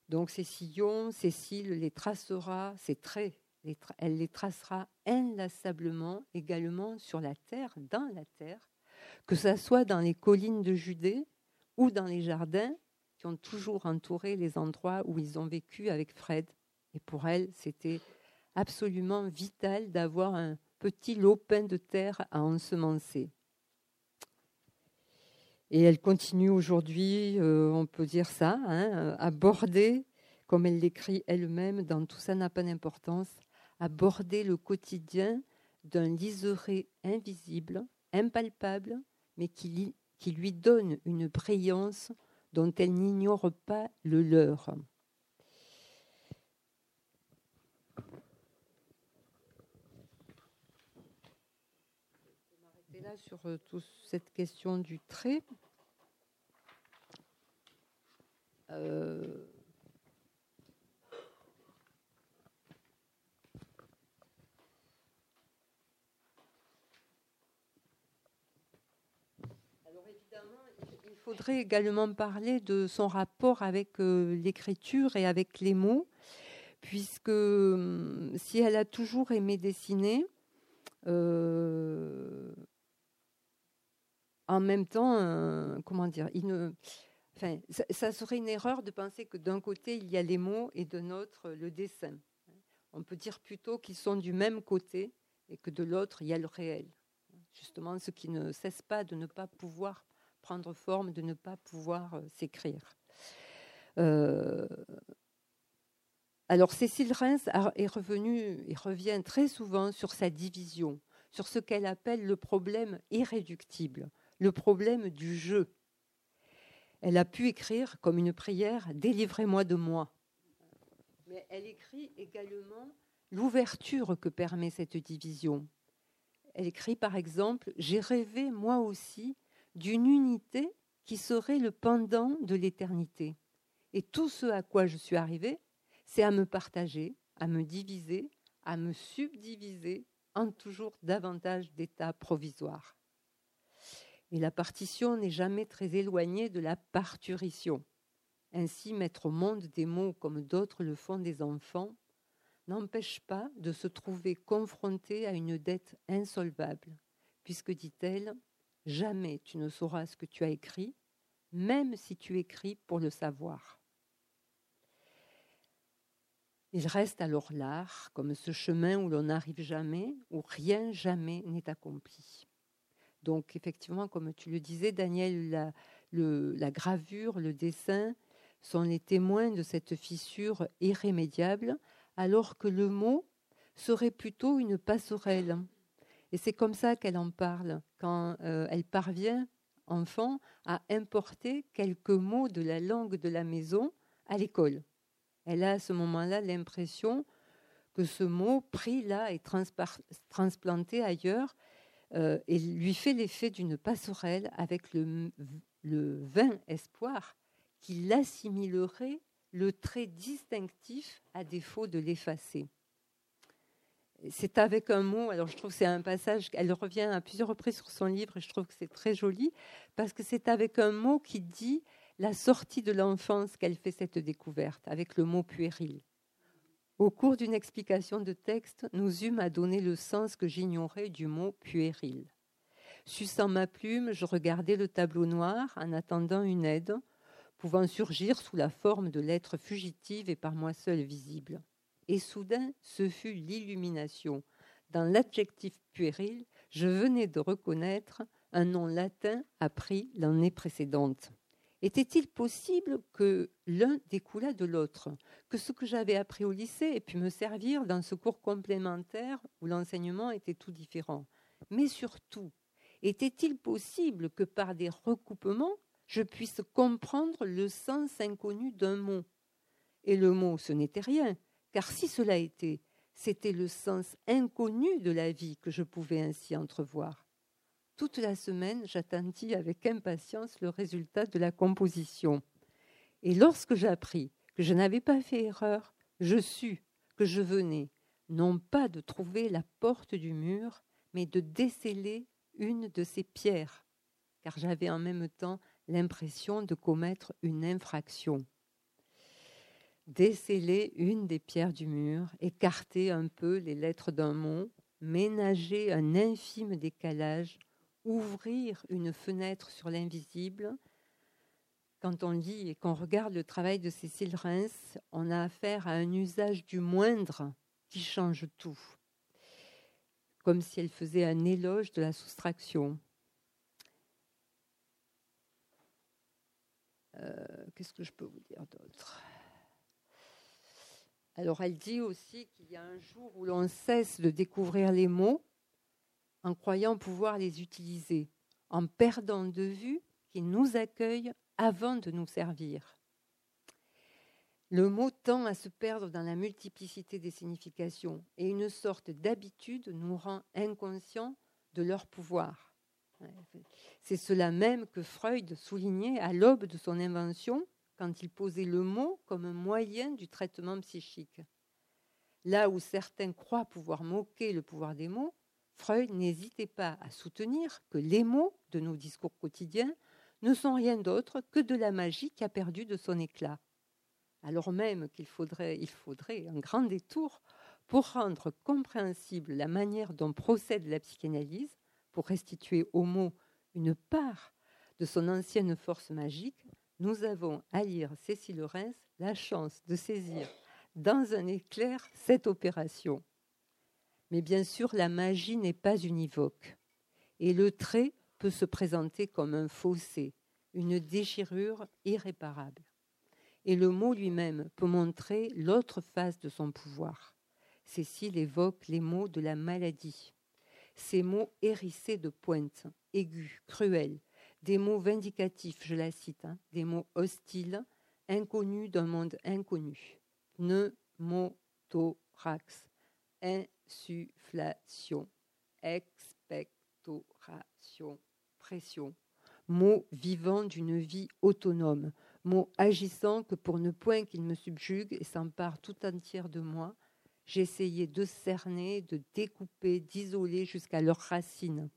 S3: Donc ces sillons, Cécile les tracera, ces traits, elle les tracera inlassablement également sur la terre, dans la terre, que ce soit dans les collines de Judée ou dans les jardins qui ont toujours entouré les endroits où ils ont vécu avec Fred. Et pour elle, c'était absolument vital d'avoir un petit lopin de terre à ensemencer. Et elle continue aujourd'hui, euh, on peut dire ça, hein, à border, comme elle l'écrit elle-même dans Tout ça n'a pas d'importance, à border le quotidien d'un liseré invisible, impalpable, mais qui, lui donne une brillance dont elle n'ignore pas le leur. là sur euh, toute cette question du trait. Euh, alors évidemment, il faudrait également parler de son rapport avec euh, l'écriture et avec les mots, puisque hum, si elle a toujours aimé dessiner, en même temps, euh, comment dire, enfin, ça, serait une erreur de penser que d'un côté il y a les mots et de l'autre le dessin. On peut dire plutôt qu'ils sont du même côté et que de l'autre il y a le réel. Justement, ce qui ne cesse pas de ne pas pouvoir prendre forme, de ne pas pouvoir euh, s'écrire. Euh, alors Cécile Reims est revenue et revient très souvent sur sa division, sur ce qu'elle appelle le problème irréductible le problème du jeu. Elle a pu écrire comme une prière Délivrez-moi de moi. Mais elle écrit également l'ouverture que permet cette division. Elle écrit par exemple J'ai rêvé moi aussi d'une unité qui serait le pendant de l'éternité. Et tout ce à quoi je suis arrivée, c'est à me partager, à me diviser, à me subdiviser en toujours davantage d'états provisoires. Et la partition n'est jamais très éloignée de la parturition. Ainsi, mettre au monde des mots comme d'autres le font des enfants n'empêche pas de se trouver confronté à une dette insolvable, puisque, dit-elle, jamais tu ne sauras ce que tu as écrit, même si tu écris pour le savoir. Il reste alors l'art comme ce chemin où l'on n'arrive jamais, où rien jamais n'est accompli. Donc effectivement, comme tu le disais, Daniel, la, gravure, le dessin sont les témoins de cette fissure irrémédiable, alors que le mot serait plutôt une passerelle. Et c'est comme ça qu'elle en parle, quand euh, elle parvient, enfant, à importer quelques mots de la langue de la maison à l'école. Elle a à ce moment-là l'impression que ce mot pris là et transplanté ailleurs euh, et lui fait l'effet d'une passerelle avec le, le vain espoir qu'il assimilerait le trait distinctif à défaut de l'effacer. C'est avec un mot, alors je trouve que c'est un passage, elle revient à plusieurs reprises sur son livre et je trouve que c'est très joli, parce que c'est avec un mot qui dit la sortie de l'enfance qu'elle fait cette découverte, avec le mot puéril. Au cours d'une explication de texte, nous eûmes à donner le sens que j'ignorais du mot puéril. Suçant ma plume, je regardais le tableau noir en attendant une aide, pouvant surgir sous la forme de lettres fugitives et par moi seule visibles. Et soudain, ce fut l'illumination. Dans l'adjectif puéril, je venais de reconnaître un nom latin appris l'année précédente. Était-il possible que l'un découlât de l'autre, que ce que j'avais appris au lycée ait pu me servir dans ce cours complémentaire où l'enseignement était tout différent? Mais surtout, était-il possible que par des recoupements, je puisse comprendre le sens inconnu d'un mot? Et le mot, ce n'était rien, car si cela était, c'était le sens inconnu de la vie que je pouvais ainsi entrevoir. Toute la semaine, j'attendis avec impatience le résultat de la composition. Et lorsque j'appris que je n'avais pas fait erreur, je sus que je venais, non pas de trouver la porte du mur, mais de déceler une de ces pierres, car j'avais en même temps l'impression de commettre une infraction. Déceler une des pierres du mur, écarter un peu les lettres d'un mot, ménager un infime décalage ouvrir une fenêtre sur l'invisible. Quand on lit et qu'on regarde le travail de Cécile Reims, on a affaire à un usage du moindre qui change tout, comme si elle faisait un éloge de la soustraction. Euh, qu'est-ce que je peux vous dire d'autre? Alors elle dit aussi qu'il y a un jour où l'on cesse de découvrir les mots en croyant pouvoir les utiliser, en perdant de vue qu'ils nous accueillent avant de nous servir. Le mot tend à se perdre dans la multiplicité des significations et une sorte d'habitude nous rend inconscients de leur pouvoir. C'est cela même que Freud soulignait à l'aube de son invention quand il posait le mot comme un moyen du traitement psychique. Là où certains croient pouvoir moquer le pouvoir des mots, Freud n'hésitait pas à soutenir que les mots de nos discours quotidiens ne sont rien d'autre que de la magie qui a perdu de son éclat. Alors même qu'il faudrait, il faudrait un grand détour pour rendre compréhensible la manière dont procède la psychanalyse, pour restituer aux mots une part de son ancienne force magique, nous avons à lire Cécile Reims la chance de saisir dans un éclair cette opération. Mais bien sûr, la magie n'est pas univoque. Et le trait peut se présenter comme un fossé, une déchirure irréparable. Et le mot lui-même peut montrer l'autre face de son pouvoir. Cécile évoque les mots de la maladie. Ces mots hérissés de pointes, aigus, cruels, des mots vindicatifs, je la cite, hein, des mots hostiles, inconnus d'un monde inconnu. Pneumothorax, insufflation, expectoration, pression. Mot vivant d'une vie autonome, mot agissant que pour ne point qu'il me subjugue et s'empare tout entière de moi, j'essayais de cerner, de découper, d'isoler jusqu'à leurs racines.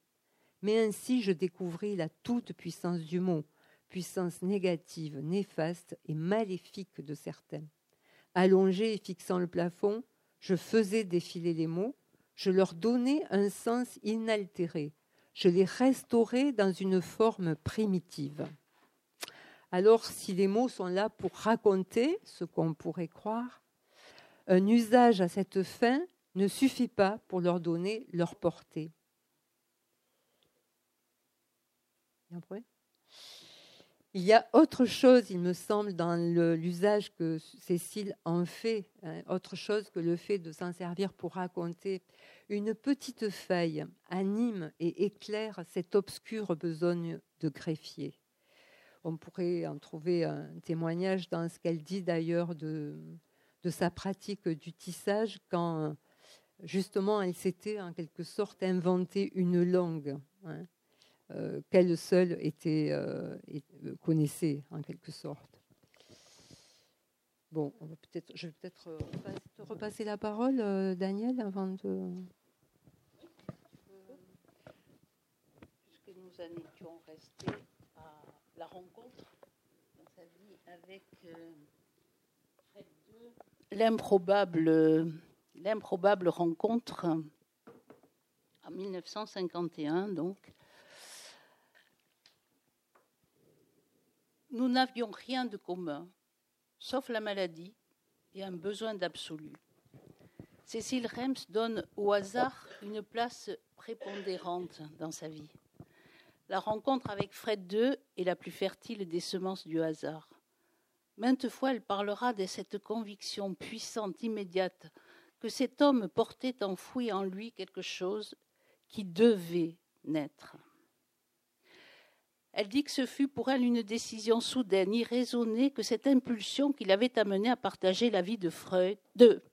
S3: Mais ainsi je découvris la toute puissance du mot, puissance négative, néfaste et maléfique de certains. Allongé et fixant le plafond, je faisais défiler les mots, je leur donnais un sens inaltéré, je les restaurais dans une forme primitive. Alors, si les mots sont là pour raconter ce qu'on pourrait croire, un usage à cette fin ne suffit pas pour leur donner leur portée. Il y a autre chose, il me semble, dans l'usage que Cécile en fait, hein, autre chose que le fait de s'en servir pour raconter. Une petite feuille anime et éclaire cette obscure besogne de greffier. On pourrait en trouver un témoignage dans ce qu'elle dit d'ailleurs de, de sa pratique du tissage quand justement elle s'était en quelque sorte inventé une langue. Hein. Euh, qu'elle seule était, euh, euh, connaissait en quelque sorte. Bon, on va peut-être, je vais peut-être te repasser la parole, Daniel, avant de.
S4: Puisque nous en étions restés à la rencontre dans sa vie avec l'improbable, l'improbable rencontre en 1951, donc, Nous n'avions rien de commun, sauf la maladie et un besoin d'absolu. Cécile Rems donne au hasard une place prépondérante dans sa vie. La rencontre avec Fred II est la plus fertile des semences du hasard. Maintes fois, elle parlera de cette conviction puissante, immédiate, que cet homme portait enfoui en lui quelque chose qui devait naître. Elle dit que ce fut pour elle une décision soudaine, irraisonnée, que cette impulsion qui l'avait amenée à partager la vie de Freud, de,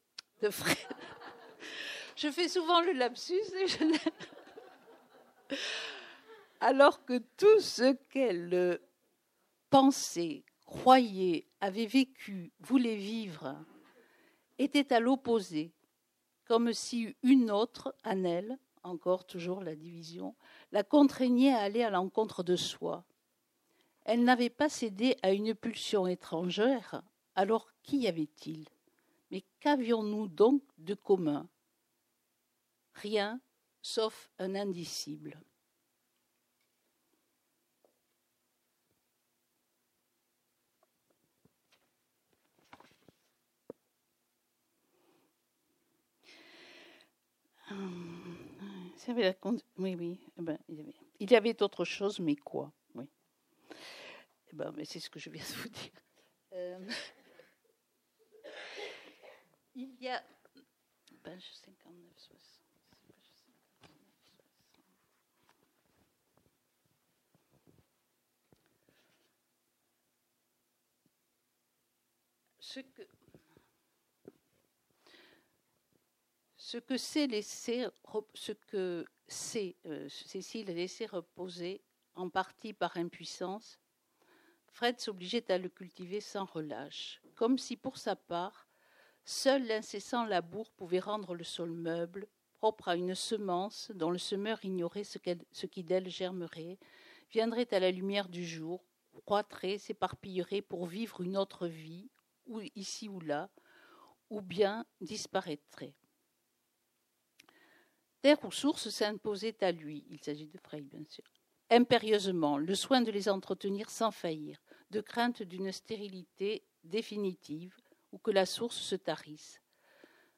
S4: Freud. Je fais souvent le lapsus Alors que tout ce qu'elle pensait, croyait, avait vécu, voulait vivre, était à l'opposé, comme si une autre, en elle, encore toujours la division, la contraignait à aller à l'encontre de soi. Elle n'avait pas cédé à une pulsion étrangère, alors qu'y avait-il? Mais qu'avions-nous donc de commun? Rien, sauf un indicible. Hum. Oui, oui. Eh ben, il, y avait... il y avait autre chose, mais quoi Oui. Eh ben, mais c'est ce que je viens de vous dire. Euh... Il y a. Page 59, 60. Ce que ce que c'est laisser, euh, Cécile laisser reposer en partie par impuissance, Fred s'obligeait à le cultiver sans relâche, comme si pour sa part, seul l'incessant labour pouvait rendre le sol meuble, propre à une semence dont le semeur ignorait ce, qui d'elle germerait, viendrait à la lumière du jour, croîtrait, s'éparpillerait pour vivre une autre vie, ici ou là, ou bien disparaîtrait. Terre ou source s'imposait à lui, il s'agit de Frey bien sûr, impérieusement, le soin de les entretenir sans faillir, de crainte d'une stérilité définitive ou que la source se tarisse.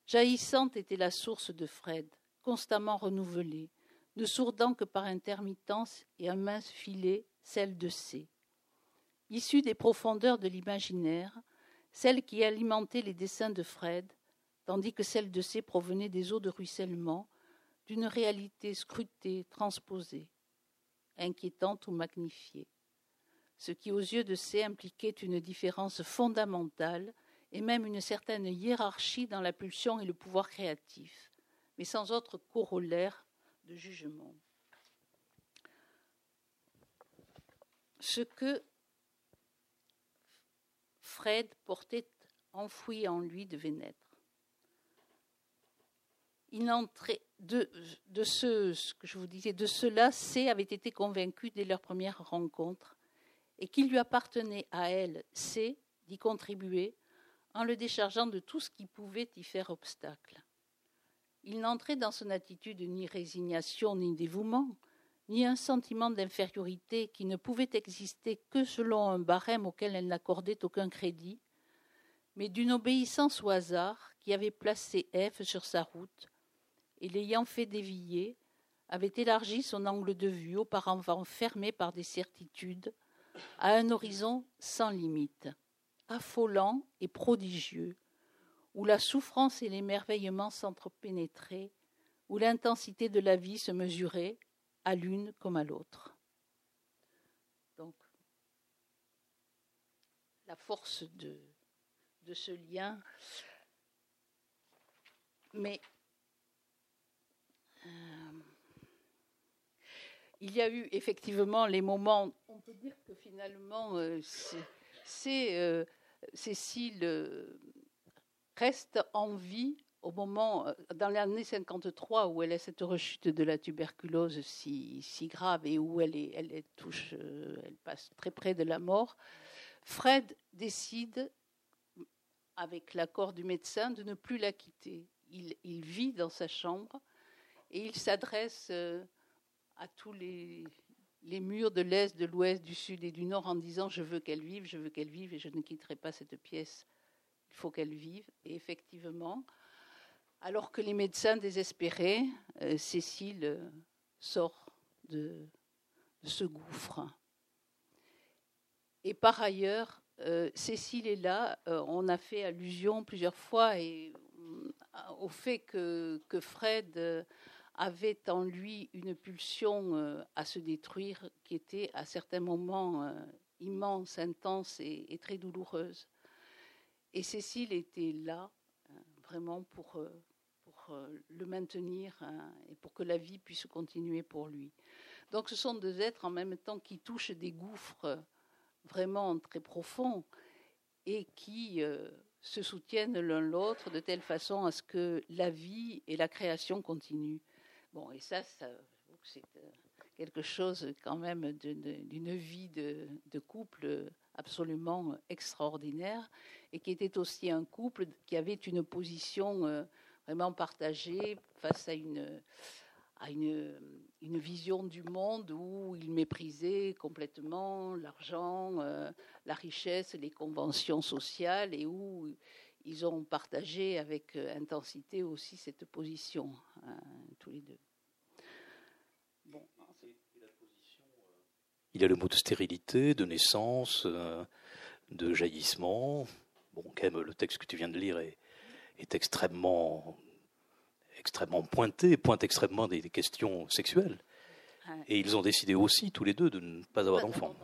S4: Jaillissante était la source de Fred, constamment renouvelée, ne sourdant que par intermittence et un mince filet, celle de C. Issue des profondeurs de l'imaginaire, celle qui alimentait les dessins de Fred, tandis que celle de C provenait des eaux de ruissellement, d'une réalité scrutée, transposée, inquiétante ou magnifiée, ce qui aux yeux de C impliquait une différence fondamentale et même une certaine hiérarchie dans la pulsion et le pouvoir créatif, mais sans autre corollaire de jugement. Ce que Fred portait enfoui en lui devait naître il entrait de, ce, que je vous disais, de cela, C avait été convaincu dès leur première rencontre et qu'il lui appartenait à elle, C, d'y contribuer en le déchargeant de tout ce qui pouvait y faire obstacle. Il n'entrait dans son attitude ni résignation ni dévouement, ni un sentiment d'infériorité qui ne pouvait exister que selon un barème auquel elle n'accordait aucun crédit, mais d'une obéissance au hasard qui avait placé F sur sa route et l'ayant fait dévier, avait élargi son angle de vue auparavant fermé par des certitudes, à un horizon sans limite, affolant et prodigieux, où la souffrance et l'émerveillement s'entrepénétraient, où l'intensité de la vie se mesurait à l'une comme à l'autre. Donc, la force de, de ce lien, mais il y a eu effectivement les moments, on peut dire que finalement, euh, euh, Cécile reste en vie au moment, dans l'année 53, où elle a cette rechute de la tuberculose si, grave et où elle, touche, elle passe très près de la mort, Fred décide, avec l'accord du médecin, de ne plus la quitter. Il vit dans sa chambre et il s'adresse euh, à tous les, murs de l'Est, de l'Ouest, du Sud et du Nord en disant Je veux qu'elle vive, je veux qu'elle vive et je ne quitterai pas cette pièce. Il faut qu'elle vive. Et effectivement, alors que les médecins désespérés, euh, Cécile euh, sort de, ce gouffre. Et par ailleurs, Cécile est là. on a fait allusion plusieurs fois au fait que Fred avait en lui une pulsion euh, à se détruire qui était à certains moments euh, immense, intense et, très douloureuse. Et Cécile était là euh, vraiment pour, le maintenir hein, et pour que la vie puisse continuer pour lui. Donc ce sont deux êtres en même temps qui touchent des gouffres vraiment très profonds et qui se soutiennent l'un l'autre de telle façon à ce que la vie et la création continuent. Et ça, c'est euh, quelque chose quand même d'une vie de, couple absolument extraordinaire et qui était aussi un couple qui avait une position euh, vraiment partagée face à une, à une, vision du monde où ils méprisaient complètement l'argent, euh, la richesse, les conventions sociales et où ils ont partagé avec intensité aussi cette position, hein, tous les deux.
S2: Bon. Il y a le mot de stérilité, de naissance, euh, de jaillissement. Bon, quand même, le texte que tu viens de lire est, est extrêmement, extrêmement pointé, pointe extrêmement des, questions sexuelles. Et ils ont décidé aussi, tous les deux, de ne pas avoir d'enfants.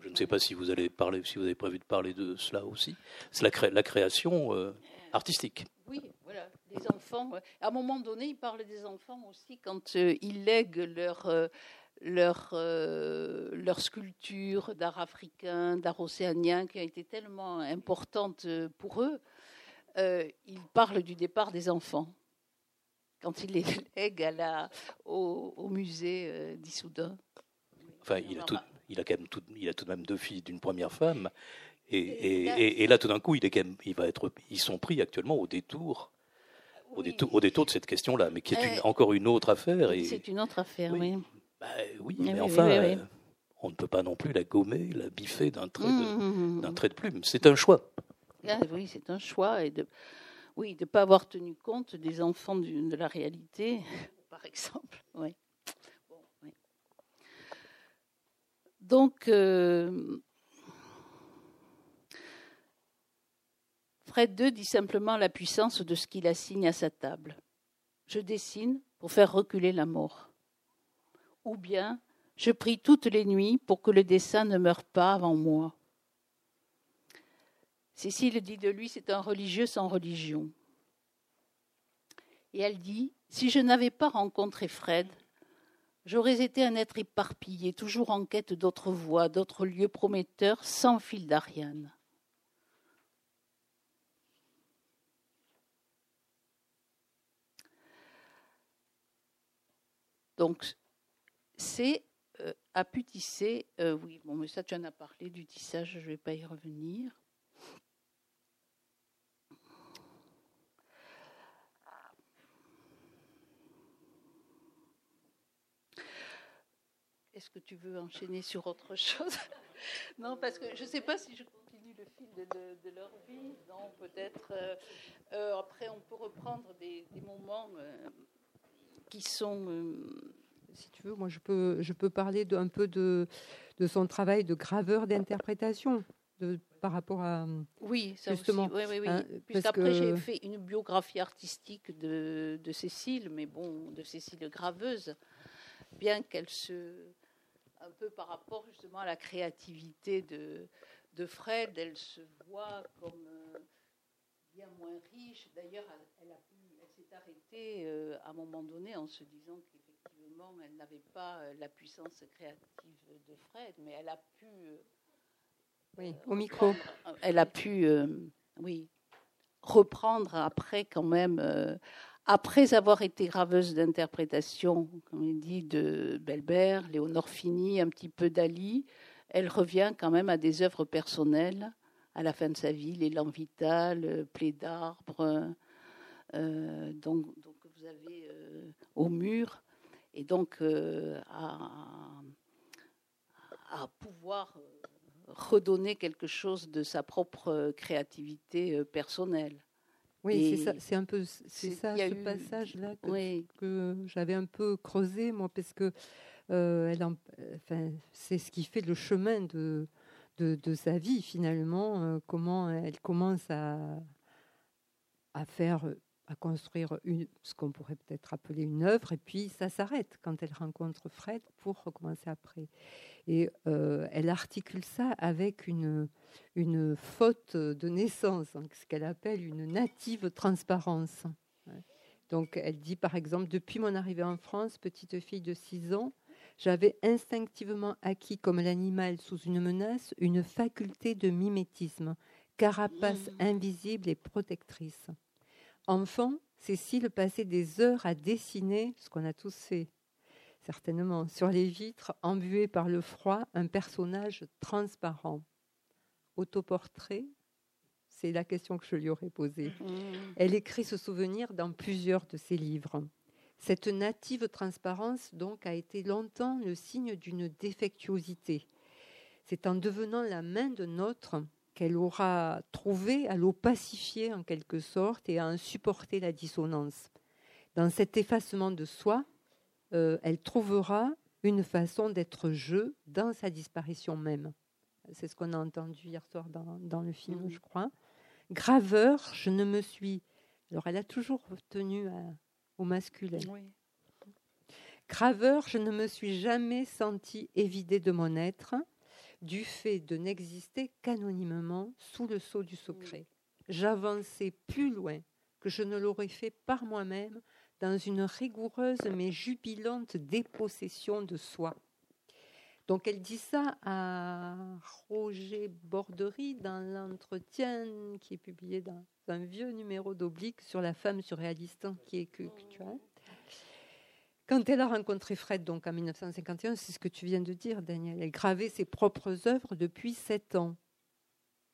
S2: Je ne sais pas si vous allez parler, si vous avez prévu de parler de cela aussi. C'est la, la, création euh, artistique.
S4: Oui, voilà, des enfants. À un moment donné, ils parlent des enfants aussi quand euh, ils lèguent leur euh, leur, leur sculpture d'art africain, d'art océanien, qui a été tellement importante pour eux. ils parlent du départ des enfants quand ils les lèguent à la, au, au musée d'Issoudun.
S2: Enfin, il a tout, il a quand même tout, il a tout de même deux filles d'une première femme. Et, et, là, tout d'un coup, il, est quand même, il va être, ils sont pris actuellement au détour, au, détour au détour de cette question-là, mais qui est encore une autre affaire.
S4: C'est une autre affaire, oui.
S2: Bah, oui, mais enfin, euh, on ne peut pas non plus la gommer, la biffer d'un trait, mmh, mmh, mmh, trait de plume. C'est un choix.
S4: Ah, oui, c'est un choix. Et de, oui, de ne pas avoir tenu compte des enfants de la réalité, par exemple. Oui. Donc, euh, Fred II dit simplement la puissance de ce qu'il assigne à sa table. Je dessine pour faire reculer la mort. Ou bien, je prie toutes les nuits pour que le dessin ne meure pas avant moi. Cécile dit de lui, c'est un religieux sans religion. Et elle dit, si je n'avais pas rencontré Fred, J'aurais été un être éparpillé, toujours en quête d'autres voies, d'autres lieux prometteurs, sans fil d'Ariane. Donc, c'est euh, à euh, oui, bon, mais ça tu en as parlé du tissage, je ne vais pas y revenir. Est-ce que tu veux enchaîner sur autre chose? Non, parce que je ne sais pas si je continue le fil de, leur vie. Non, peut-être. Euh, euh, après, on peut reprendre des, moments qui sont
S3: si tu veux, moi je peux, je peux parler un peu de, de son travail de graveur d'interprétation. De, par rapport à
S4: oui ça justement aussi. Oui, oui, hein, Puisqu'après j'ai fait une biographie artistique de, de, Cécile mais bon de Cécile graveuse bien qu'elle se un peu par rapport justement à la créativité de, de Fred elle se voit comme euh, bien moins riche d'ailleurs elle, elle s'est arrêtée euh, à un moment donné en se disant elle n'avait pas euh, la puissance créative de Fred, mais elle a pu. Euh,
S3: oui, au micro.
S4: Elle a pu, euh, oui, reprendre après quand même, après avoir été graveuse d'interprétation, comme il dit, de Belbert, Léonore Fini, un petit peu d'Ali, elle revient quand même à des œuvres personnelles à la fin de sa vie, l'élan vital, Plaie d'arbre. donc, donc, vous avez au mur et donc euh, à, pouvoir euh, redonner quelque chose de sa propre euh, créativité personnelle.
S3: Oui, c'est un peu c'est ça ce passage-là que, j'avais un peu creusé moi parce que elle enfin, c'est ce qui fait le chemin de de, de sa vie finalement, comment elle commence à à faire à construire une, ce qu'on pourrait peut-être appeler une œuvre, et puis ça s'arrête quand elle rencontre Fred pour recommencer après. Et euh, elle articule ça avec une, une faute de naissance, hein, ce qu'elle appelle une native transparence. Donc elle dit par exemple, depuis mon arrivée en France, petite fille de 6 ans, j'avais instinctivement acquis comme l'animal sous une menace une faculté de mimétisme, carapace mmh. invisible et protectrice. Enfant, Cécile passait des heures à dessiner ce qu'on a tous fait, certainement, sur les vitres, embuées par le froid, un personnage transparent. Autoportrait, c'est la question que je lui aurais posée. Mmh. Elle écrit ce souvenir dans plusieurs de ses livres. Cette native transparence, donc, a été longtemps le signe d'une défectuosité. C'est en devenant la main de notre qu'elle aura trouvé à l'opacifier en quelque sorte et à en supporter la dissonance. Dans cet effacement de soi, euh, elle trouvera une façon d'être je dans sa disparition même. C'est ce qu'on a entendu hier soir dans, le film, mhm. je crois. Graveur, je ne me suis. Alors, elle a toujours tenu au masculin. Graveur, je ne me suis jamais senti évidée de mon être du fait de n'exister qu'anonymement sous le sceau du secret. J'avançais plus loin que je ne l'aurais fait par moi-même dans une rigoureuse mais jubilante dépossession de soi. Donc elle dit ça à Roger Bordery dans l'entretien qui est publié dans un vieux numéro d'Oblique sur la femme surréaliste qui est que, tu as. Quand elle a rencontré Fred, donc en 1951, c'est ce que tu viens de dire, Daniel, elle gravait ses propres œuvres depuis sept ans.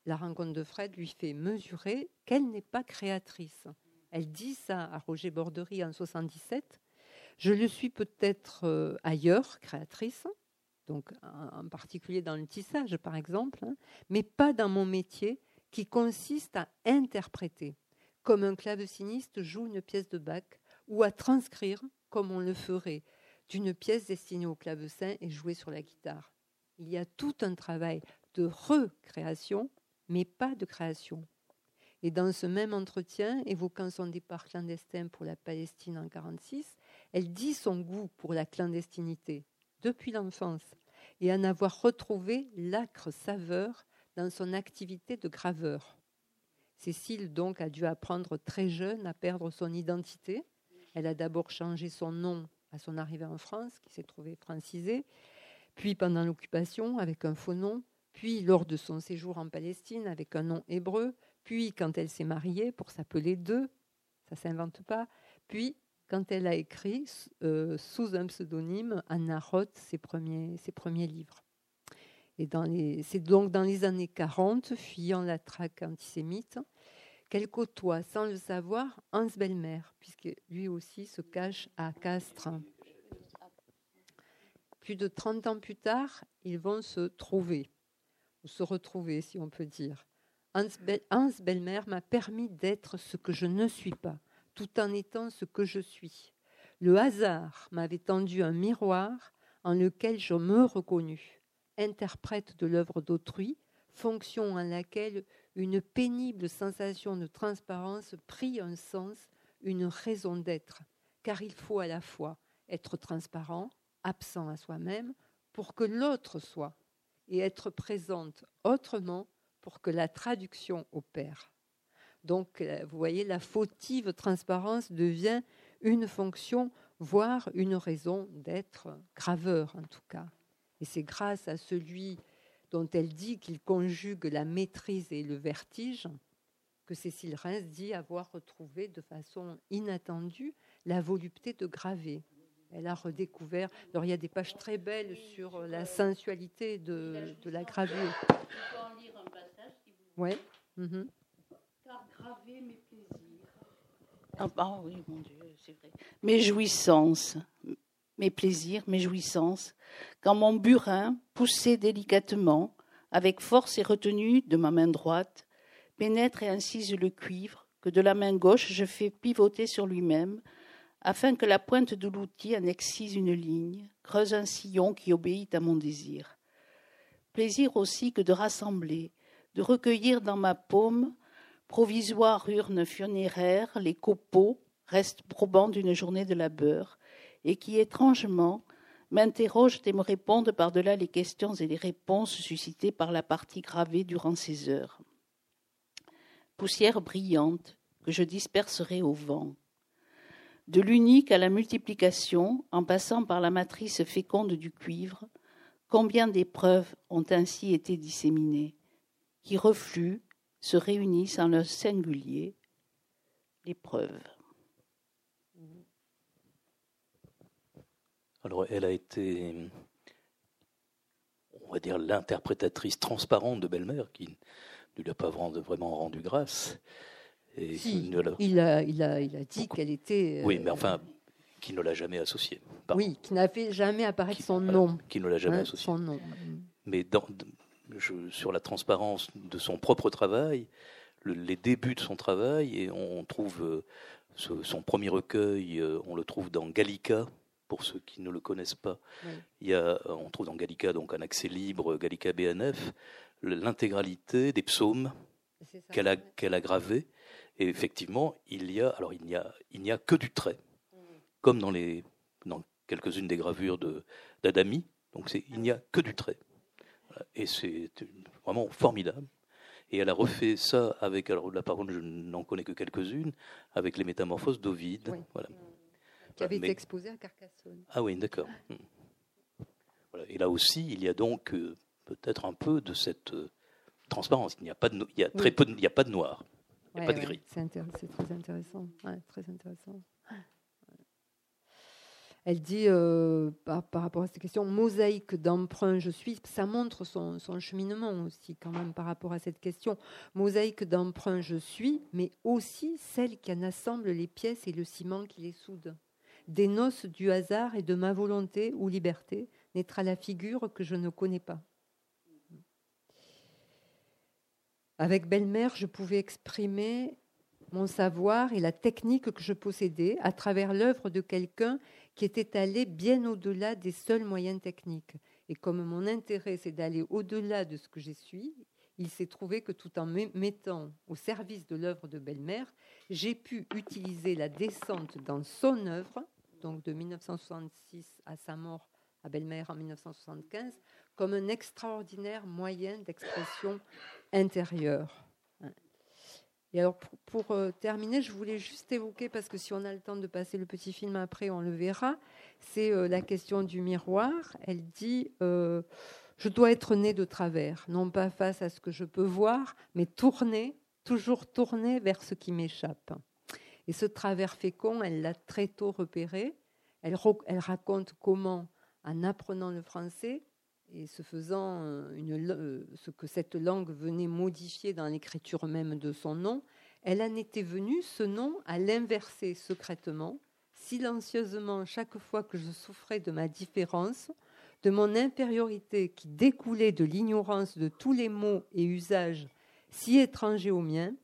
S3: La rencontre de Fred lui fait mesurer qu'elle n'est pas créatrice. Elle dit ça à Roger Bordery en 77. Je le suis peut-être euh, ailleurs, créatrice, donc en particulier dans le tissage par exemple, hein, mais pas dans mon métier qui consiste à interpréter, comme un claveciniste joue une pièce de Bach, ou à transcrire comme on le ferait d'une pièce destinée au clavecin et jouée sur la guitare. Il y a tout un travail de recréation, mais pas de création. Et dans ce même entretien, évoquant son départ clandestin pour la Palestine en 1946, elle dit son goût pour la clandestinité depuis l'enfance et en avoir retrouvé l'âcre saveur dans son activité de graveur. Cécile donc a dû apprendre très jeune à perdre son identité elle a d'abord changé son nom à son arrivée en France, qui s'est trouvé francisé, puis pendant l'occupation avec un faux nom, puis lors de son séjour en Palestine avec un nom hébreu, puis quand elle s'est mariée pour s'appeler deux, ça s'invente pas, puis quand elle a écrit euh, sous un pseudonyme Anna Roth ses premiers, ses premiers livres. Et c'est donc dans les années 40, fuyant la traque antisémite, qu'elle côtoie sans le savoir Hans Belmer, puisque lui aussi se cache à Castres. Plus de 30 ans plus tard, ils vont se trouver, ou se retrouver si on peut dire. Hans, Hans Belmer m'a permis d'être ce que je ne suis pas, tout en étant ce que je suis. Le hasard m'avait tendu un miroir en lequel je me reconnus, interprète de l'œuvre d'autrui, fonction en laquelle une pénible sensation de transparence prit un sens, une raison d'être, car il faut à la fois être transparent, absent à soi-même, pour que l'autre soit, et être présente autrement pour que la traduction opère. Donc, euh, vous voyez, la fautive transparence devient une fonction, voire une raison d'être graveur en tout cas. Et c'est grâce à celui dont elle dit qu'il conjugue la maîtrise et le vertige que Cécile Reims dit avoir retrouvé de façon inattendue la volupté de graver. Elle a redécouvert. Alors il y a des pages très belles sur la sensualité de, la gravure. Oui. Mhm.
S4: Car graver mes plaisirs. Ah, bah oui, mon Dieu, c'est vrai. Mes jouissances, mes plaisirs, mes jouissances, quand mon burin, poussé délicatement, avec force et retenue de ma main droite, pénètre et incise le cuivre, que de la main gauche je fais pivoter sur lui-même, afin que la pointe de l'outil en excise une ligne, creuse un sillon qui obéit à mon désir. Plaisir aussi que de rassembler, de recueillir dans ma paume, provisoire urne funéraire, les copeaux, restent probants d'une journée de labeur, et qui étrangement m'interrogent et me répondent par-delà les questions et les réponses suscitées par la partie gravée durant ces heures. Poussière brillante que je disperserai au vent. De l'unique à la multiplication, en passant par la matrice féconde du cuivre, combien d'épreuves ont ainsi été disséminées, qui refluent, se réunissent en leur singulier, l'épreuve.
S2: Alors, elle a été, on va dire, l'interprétatrice transparente de Belle-Mère, qui ne lui a pas vraiment rendu grâce.
S3: Et il, a, il, a, il a dit qu'elle était.
S2: Oui, mais euh, enfin, qui ne l'a jamais associée.
S3: Oui, qui n'a fait jamais apparaître son nom.
S2: Qui ne l'a jamais hein, associé.
S3: Son nom.
S2: Mais dans, sur la transparence de son propre travail, les débuts de son travail, et on trouve euh, son premier recueil, euh, on le trouve dans Gallica, pour ceux qui ne le connaissent pas. Il y a, on trouve dans Gallica, donc un accès libre, Gallica BNF, l'intégralité des psaumes qu'elle a, qu'elle a gravés. Et effectivement, il y a, alors il n'y a, il n'y a que du trait, comme dans les, dans quelques-unes des gravures de d'Adami. Donc c'est, il n'y a que du trait. Et c'est vraiment formidable. Et elle a refait ça avec, alors la parole, je n'en connais que quelques-unes, avec les métamorphoses d'Ovide. Voilà
S3: qui avait été exposé à Carcassonne.
S2: Ah oui, d'accord. Hmm. Et là aussi, il y a donc euh, peut-être un peu de cette euh, transparence. Il n'y a pas de, il y a très peu, il n'y a pas de noir, il n'y a pas de gris.
S3: C'est très intéressant, très intéressant. Elle dit, euh, par, rapport à cette question, mosaïque d'emprunt, je suis, ça montre son, son, cheminement aussi quand même par rapport à cette question. Mosaïque d'emprunt, je suis, mais aussi celle qui en assemble les pièces et le ciment qui les soude des noces du hasard et de ma volonté ou liberté naîtra la figure que je ne connais pas. Avec belle-mère, je pouvais exprimer mon savoir et la technique que je possédais à travers l'œuvre de quelqu'un qui était allé bien au-delà des seuls moyens techniques. Et comme mon intérêt, c'est d'aller au-delà de ce que je suis, il s'est trouvé que tout en me mettant au service de l'œuvre de belle-mère, j'ai pu utiliser la descente dans son œuvre donc de 1966 à sa mort à Belle-Mère en 1975, comme un extraordinaire moyen d'expression intérieure. Et alors, pour, euh, terminer, je voulais juste évoquer, parce que si on a le temps de passer le petit film après, on le verra, c'est euh, la question du miroir. Elle dit euh, Je dois être né de travers, non pas face à ce que je peux voir, mais tourner, toujours tourner vers ce qui m'échappe. Et ce travers fécond, elle l'a très tôt repéré. Elle, raconte comment, en apprenant le français et se faisant euh, euh, ce que cette langue venait modifier dans l'écriture même de son nom, elle en était venue, ce nom, à l'inverser secrètement, silencieusement chaque fois que je souffrais de ma différence, de mon infériorité qui découlait de l'ignorance de tous les mots et usages si étrangers aux miens,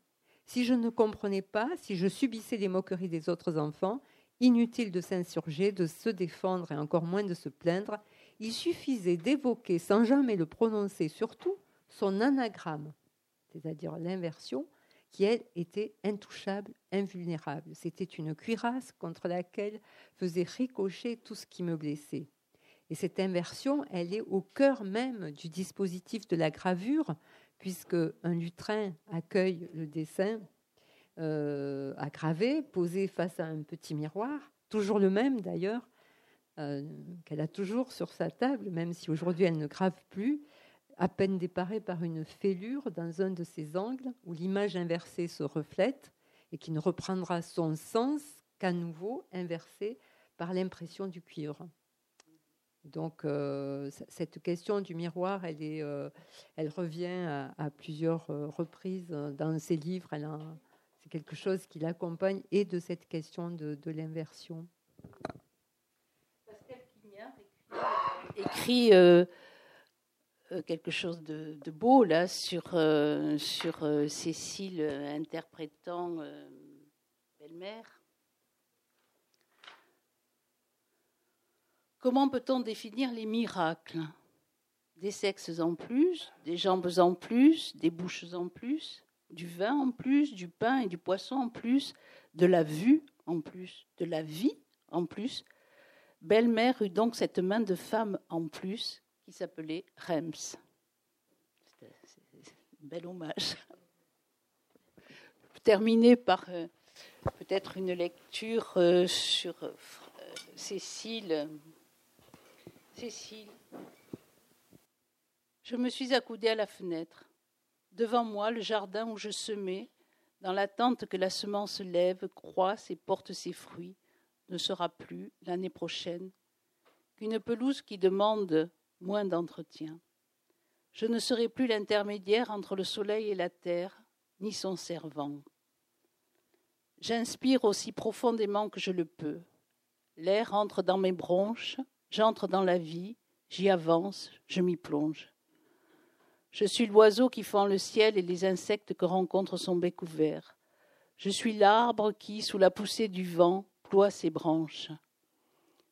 S3: si je ne comprenais pas, si je subissais les moqueries des autres enfants, Inutile de s'insurger, de se défendre et encore moins de se plaindre. Il suffisait d'évoquer, sans jamais le prononcer, surtout son anagramme, c'est-à-dire l'inversion, qui, elle, était intouchable, invulnérable. C'était une cuirasse contre laquelle faisait ricocher tout ce qui me blessait. Et cette inversion, elle est au cœur même du dispositif de la gravure, puisque un lutrin accueille le dessin euh, à graver, posé face à un petit miroir, toujours le même d'ailleurs, euh, qu'elle a toujours sur sa table, même si aujourd'hui elle ne grave plus, à peine déparé par une fêlure dans un de ses angles où l'image inversée se reflète et qui ne reprendra son sens qu'à nouveau inversé par l'impression du cuivre. Donc euh, cette question du miroir, elle, est, euh, elle revient à, plusieurs euh, reprises dans ses livres. C'est quelque chose qui l'accompagne et de cette question de, de l'inversion.
S4: Pascal Quignard écrit, quelque chose de, de, beau là sur, sur Cécile interprétant belle-mère. Comment peut-on définir les miracles? Des sexes en plus, des jambes en plus, des bouches en plus, du vin en plus, du pain et du poisson en plus, de la vue en plus, de la vie en plus. Belle-mère eut donc cette main de femme en plus qui s'appelait Rems. C'est un bel hommage. Terminé par euh, peut-être une lecture euh, sur euh, Cécile Cécile. Je me suis accoudée à la fenêtre. Devant moi, le jardin où je semais, dans l'attente que la semence lève, croisse et porte ses fruits, ne sera plus, l'année prochaine, qu'une pelouse qui demande moins d'entretien. Je ne serai plus l'intermédiaire entre le soleil et la terre, ni son servant. J'inspire aussi profondément que je le peux. L'air entre dans mes bronches, J'entre dans la vie, j'y avance, je m'y plonge. Je suis l'oiseau qui fend le ciel et les insectes que rencontre son bec ouvert. Je suis l'arbre qui, sous la poussée du vent, ploie ses branches.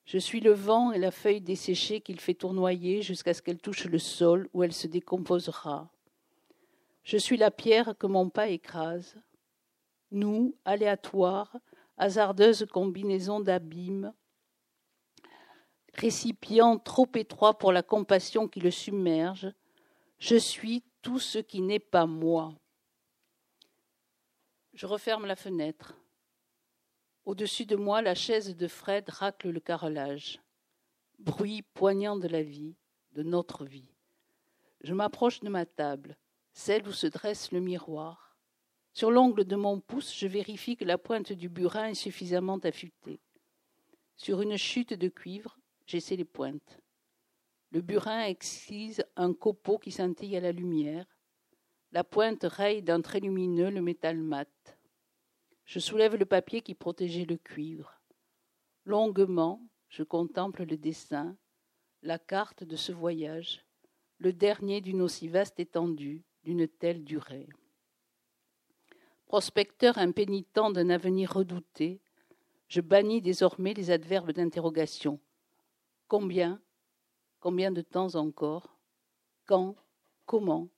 S4: Je suis le vent et la feuille desséchée qu'il fait tournoyer jusqu'à ce qu'elle touche le sol où elle se décomposera. Je suis la pierre que mon pas écrase. Nous, aléatoires, hasardeuse combinaison d'abîmes, récipient trop étroit pour la compassion qui le submerge, je suis tout ce qui n'est pas moi. Je referme la fenêtre. Au-dessus de moi, la chaise de Fred racle le carrelage. Bruit poignant de la vie, de notre vie. Je m'approche de ma table, celle où se dresse le miroir. Sur l'ongle de mon pouce, je vérifie que la pointe du burin est suffisamment affûtée. Sur une chute de cuivre, j'essaie les pointes. Le burin excise un copeau qui scintille à la lumière. La pointe raye d'un trait lumineux le métal mat. Je soulève le papier qui protégeait le cuivre. Longuement, je contemple le dessin, la carte de ce voyage, le dernier d'une aussi vaste étendue, d'une telle durée. Prospecteur impénitent d'un avenir redouté, je bannis désormais les adverbes d'interrogation. Combien Combien de temps encore Quand Comment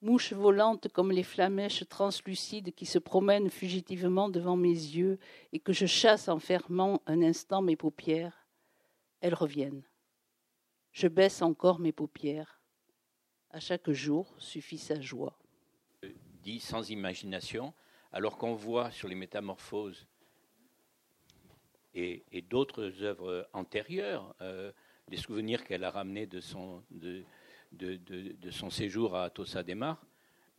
S4: Mouche volante comme les flamèches translucides qui se promènent fugitivement devant mes yeux et que je chasse en fermant un instant mes paupières, elles reviennent. Je baisse encore mes paupières. À chaque jour suffit sa joie.
S5: Dit sans imagination, alors qu'on voit sur les métamorphoses et, d'autres œuvres antérieures, euh, les souvenirs qu'elle a ramenés de son, séjour à Tossa Demar,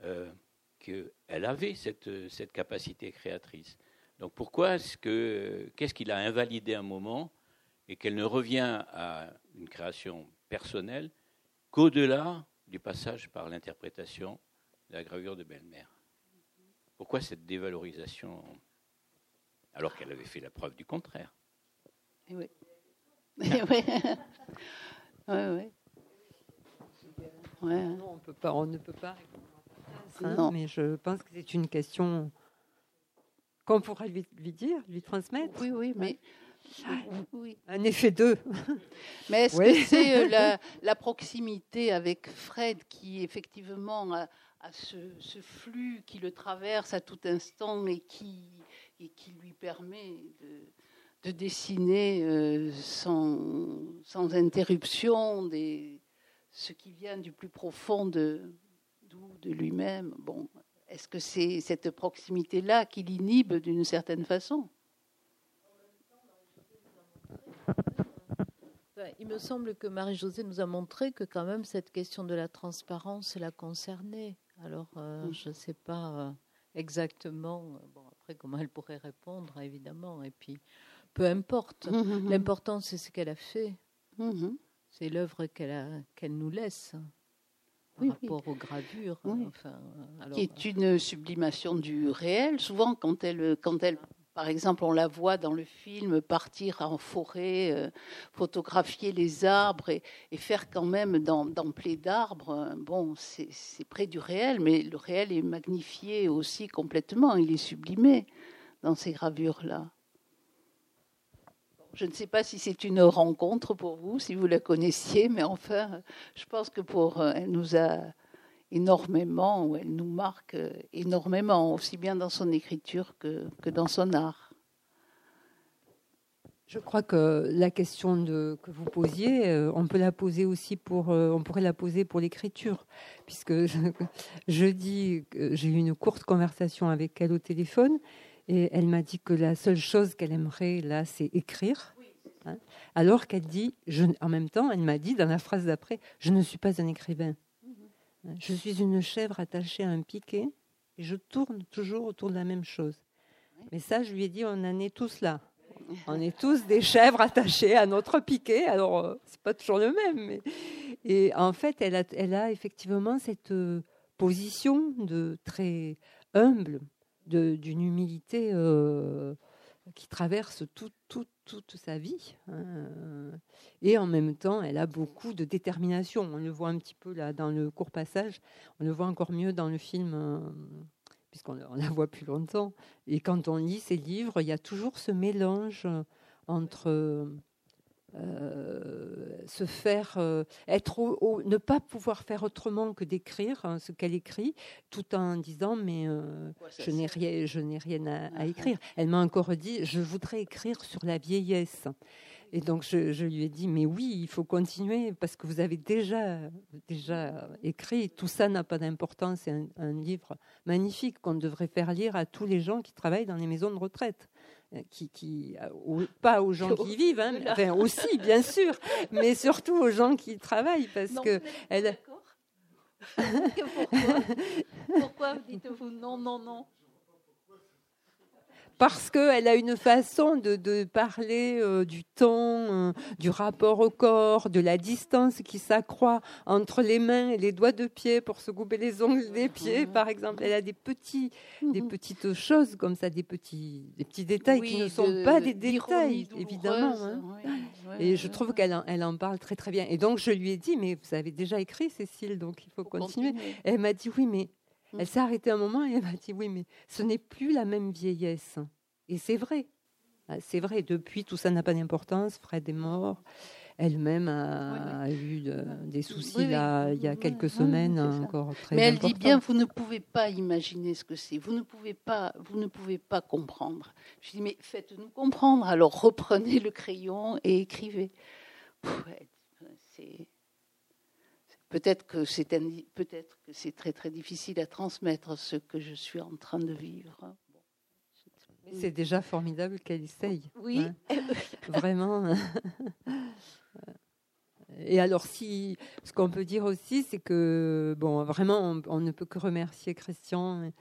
S5: euh, qu'elle avait cette, cette capacité créatrice. Donc pourquoi est-ce que qu'est-ce qui l'a invalidé un moment et qu'elle ne revient à une création personnelle qu'au-delà du passage par l'interprétation de la gravure de belle-mère Pourquoi cette dévalorisation? Alors qu'elle avait fait la preuve du contraire.
S4: Eh oui. Eh oui. oui,
S3: ouais. Non, on, peut pas, on ne peut pas répondre à ça, mais je pense que c'est une question qu'on pourrait lui, lui, dire, lui transmettre.
S4: Oui, oui, mais
S3: oui. Un effet d'eux.
S4: Mais est-ce que c'est euh, la, la, proximité avec Fred qui effectivement a, a ce, ce, flux qui le traverse à tout instant et qui, et qui lui permet de, de dessiner euh, sans, sans, interruption des, ce qui vient du plus profond de, de lui-même. Bon, est-ce que c'est cette proximité-là qui l'inhibe d'une certaine façon?
S6: Il me semble que Marie-Josée nous a montré que quand même cette question de la transparence la concernait. Alors, euh, je ne sais pas euh, exactement, bon, après comment elle pourrait répondre, évidemment, et puis peu importe. Mmh, mmh, mmh. L'important, c'est ce qu'elle a fait. C'est l'œuvre qu'elle nous laisse par oui, rapport oui. aux gravures. Enfin,
S4: alors, qui est une sublimation du réel. Souvent, quand elle, quand elle par exemple, on la voit dans le film partir en forêt, euh, photographier les arbres et, faire quand même dans, dans d'arbres. Euh, bon, c'est, près du réel, mais le réel est magnifié aussi complètement. Il est sublimé dans ces gravures-là. Je ne sais pas si c'est une rencontre pour vous, si vous la connaissiez, mais enfin, je pense que pour euh, elle nous a énormément, elle nous marque euh, énormément, aussi bien dans son écriture que, que dans son art.
S3: Je crois que la question que vous posiez, euh, on peut la poser aussi pour, euh, on pourrait la poser pour l'écriture, puisque je, dis que j'ai eu une courte conversation avec elle au téléphone et elle m'a dit que la seule chose qu'elle aimerait là, c'est écrire. Hein, alors qu'elle dit, en même temps, elle m'a dit dans la phrase d'après, je ne suis pas un écrivain. Je suis une chèvre attachée à un piquet et je tourne toujours autour de la même chose. Mais ça, je lui ai dit, on en est tous là. On est tous des chèvres attachées à notre piquet. Alors, euh, c'est pas toujours le même. Et en fait, elle a, elle a effectivement cette euh, position de très humble, d'une humilité euh, qui traverse tout, tout, toute sa vie. Hein. Et en même temps, elle a beaucoup de détermination. On le voit un petit peu là dans le court passage. On le voit encore mieux dans le film, euh, puisqu'on la voit plus longtemps. Et quand on lit ses livres, il y a toujours ce mélange entre euh, se faire euh, être au, ne pas pouvoir faire autrement que d'écrire hein, ce qu'elle écrit tout en disant mais euh, je n'ai rien je n'ai rien à, à écrire. Elle m'a encore dit je voudrais écrire sur la vieillesse. Et donc je, je, lui ai dit mais oui il faut continuer parce que vous avez déjà déjà écrit. Tout ça n'a pas d'importance. C'est un, un livre magnifique qu'on devrait faire lire à tous les gens qui travaillent dans les maisons de retraite qui, qui euh, pas aux gens qui vivent, hein, enfin aussi bien sûr, mais surtout aux gens qui travaillent parce non, que elle.
S6: Pourquoi, Pourquoi dites-vous non, non, non?
S3: Parce qu'elle a une façon de, de parler euh, du temps, euh, du rapport au corps, de la distance qui s'accroît entre les mains et les doigts de pied pour se couper les ongles des pieds, mmh. par exemple. Elle a des, petits, mmh. des petites choses comme ça, des petits, des petits détails oui, qui ne sont de, pas des détails, évidemment. Hein. Oui, oui, et je trouve qu'elle en, elle en parle très très bien. Et donc je lui ai dit, mais vous avez déjà écrit, Cécile, donc il faut, faut continuer. elle m'a dit, oui, mais elle s'est arrêtée un moment et elle m'a dit oui, mais ce n'est plus la même vieillesse. Et c'est vrai. Ah, c'est vrai, depuis, tout ça n'a pas d'importance. Fred est mort. Elle-même a, oui, oui. eu de, des soucis oui, là, il y a quelques semaines encore très
S4: Mais elle dit bien, vous ne pouvez pas imaginer ce que c'est. Vous ne pouvez pas, vous ne pouvez pas comprendre. Je dis, mais faites-nous comprendre. Alors reprenez le crayon et écrivez. C'est peut-être que c'est peut-être que c'est très très difficile à transmettre ce que je suis en train de vivre.
S3: C'est déjà formidable qu'elle essaye.
S4: Oui.
S3: Vraiment. Et alors, si, ce qu'on peut dire aussi, c'est que, bon, vraiment, on, on, ne peut que remercier Christian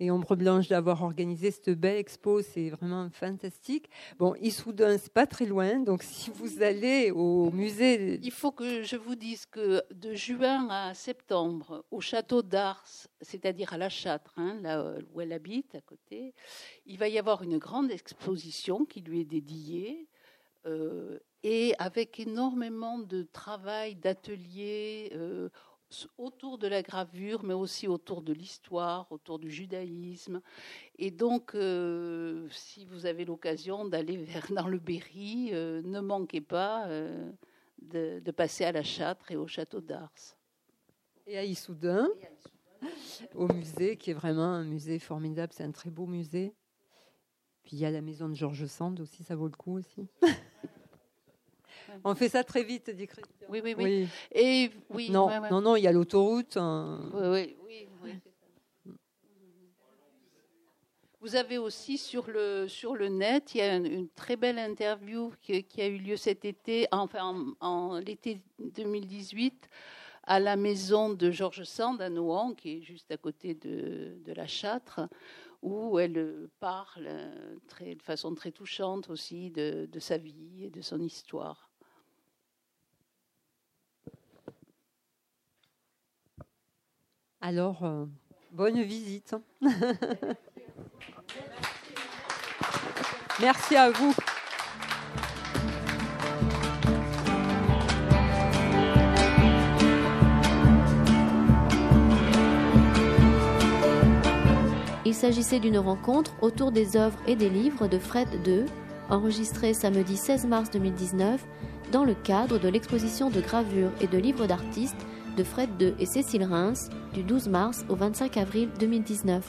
S3: et Ombre Blanche d'avoir organisé cette belle expo. C'est vraiment fantastique. Bon, Issoudun, c'est pas très loin. Donc, si vous allez au musée.
S4: Il faut que je vous dise que de juin à septembre, au château d'Ars, c'est-à-dire à La Châtre, hein, là où elle habite, à côté, il va y avoir une grande exposition qui lui est dédiée. Euh, et avec énormément de travail, d'ateliers, euh, autour de la gravure, mais aussi autour de l'histoire, autour du judaïsme. Et donc, euh, si vous avez l'occasion d'aller vers dans le Berry, euh, ne manquez pas euh, de, passer à la Châtre et au château d'Ars.
S3: Et à Issoudun, au musée, qui est vraiment un musée formidable. C'est un très beau musée. Puis il y a la maison de Georges Sand aussi, ça vaut le coup aussi. On fait ça très vite, dit Christian.
S4: Oui, oui, oui. Et oui,
S3: non, non, non, il y a l'autoroute. Hein.
S4: Oui, oui, oui. Vous avez aussi sur le, sur le net, il y a une, très belle interview qui, a eu lieu cet été, enfin en, l'été 2018, à la maison de Georges Sand à Nohant, qui est juste à côté de, de la Châtre, où elle parle très, de façon très touchante aussi de, de sa vie et de son histoire.
S3: Alors, euh, bonne visite. Merci à vous.
S1: Il s'agissait d'une rencontre autour des œuvres et des livres de Fred II, enregistrée samedi 16 mars 2019 dans le cadre de l'exposition de gravures et de livres d'artistes de Fred II et Cécile Reims du 12 mars au 25 avril 2019.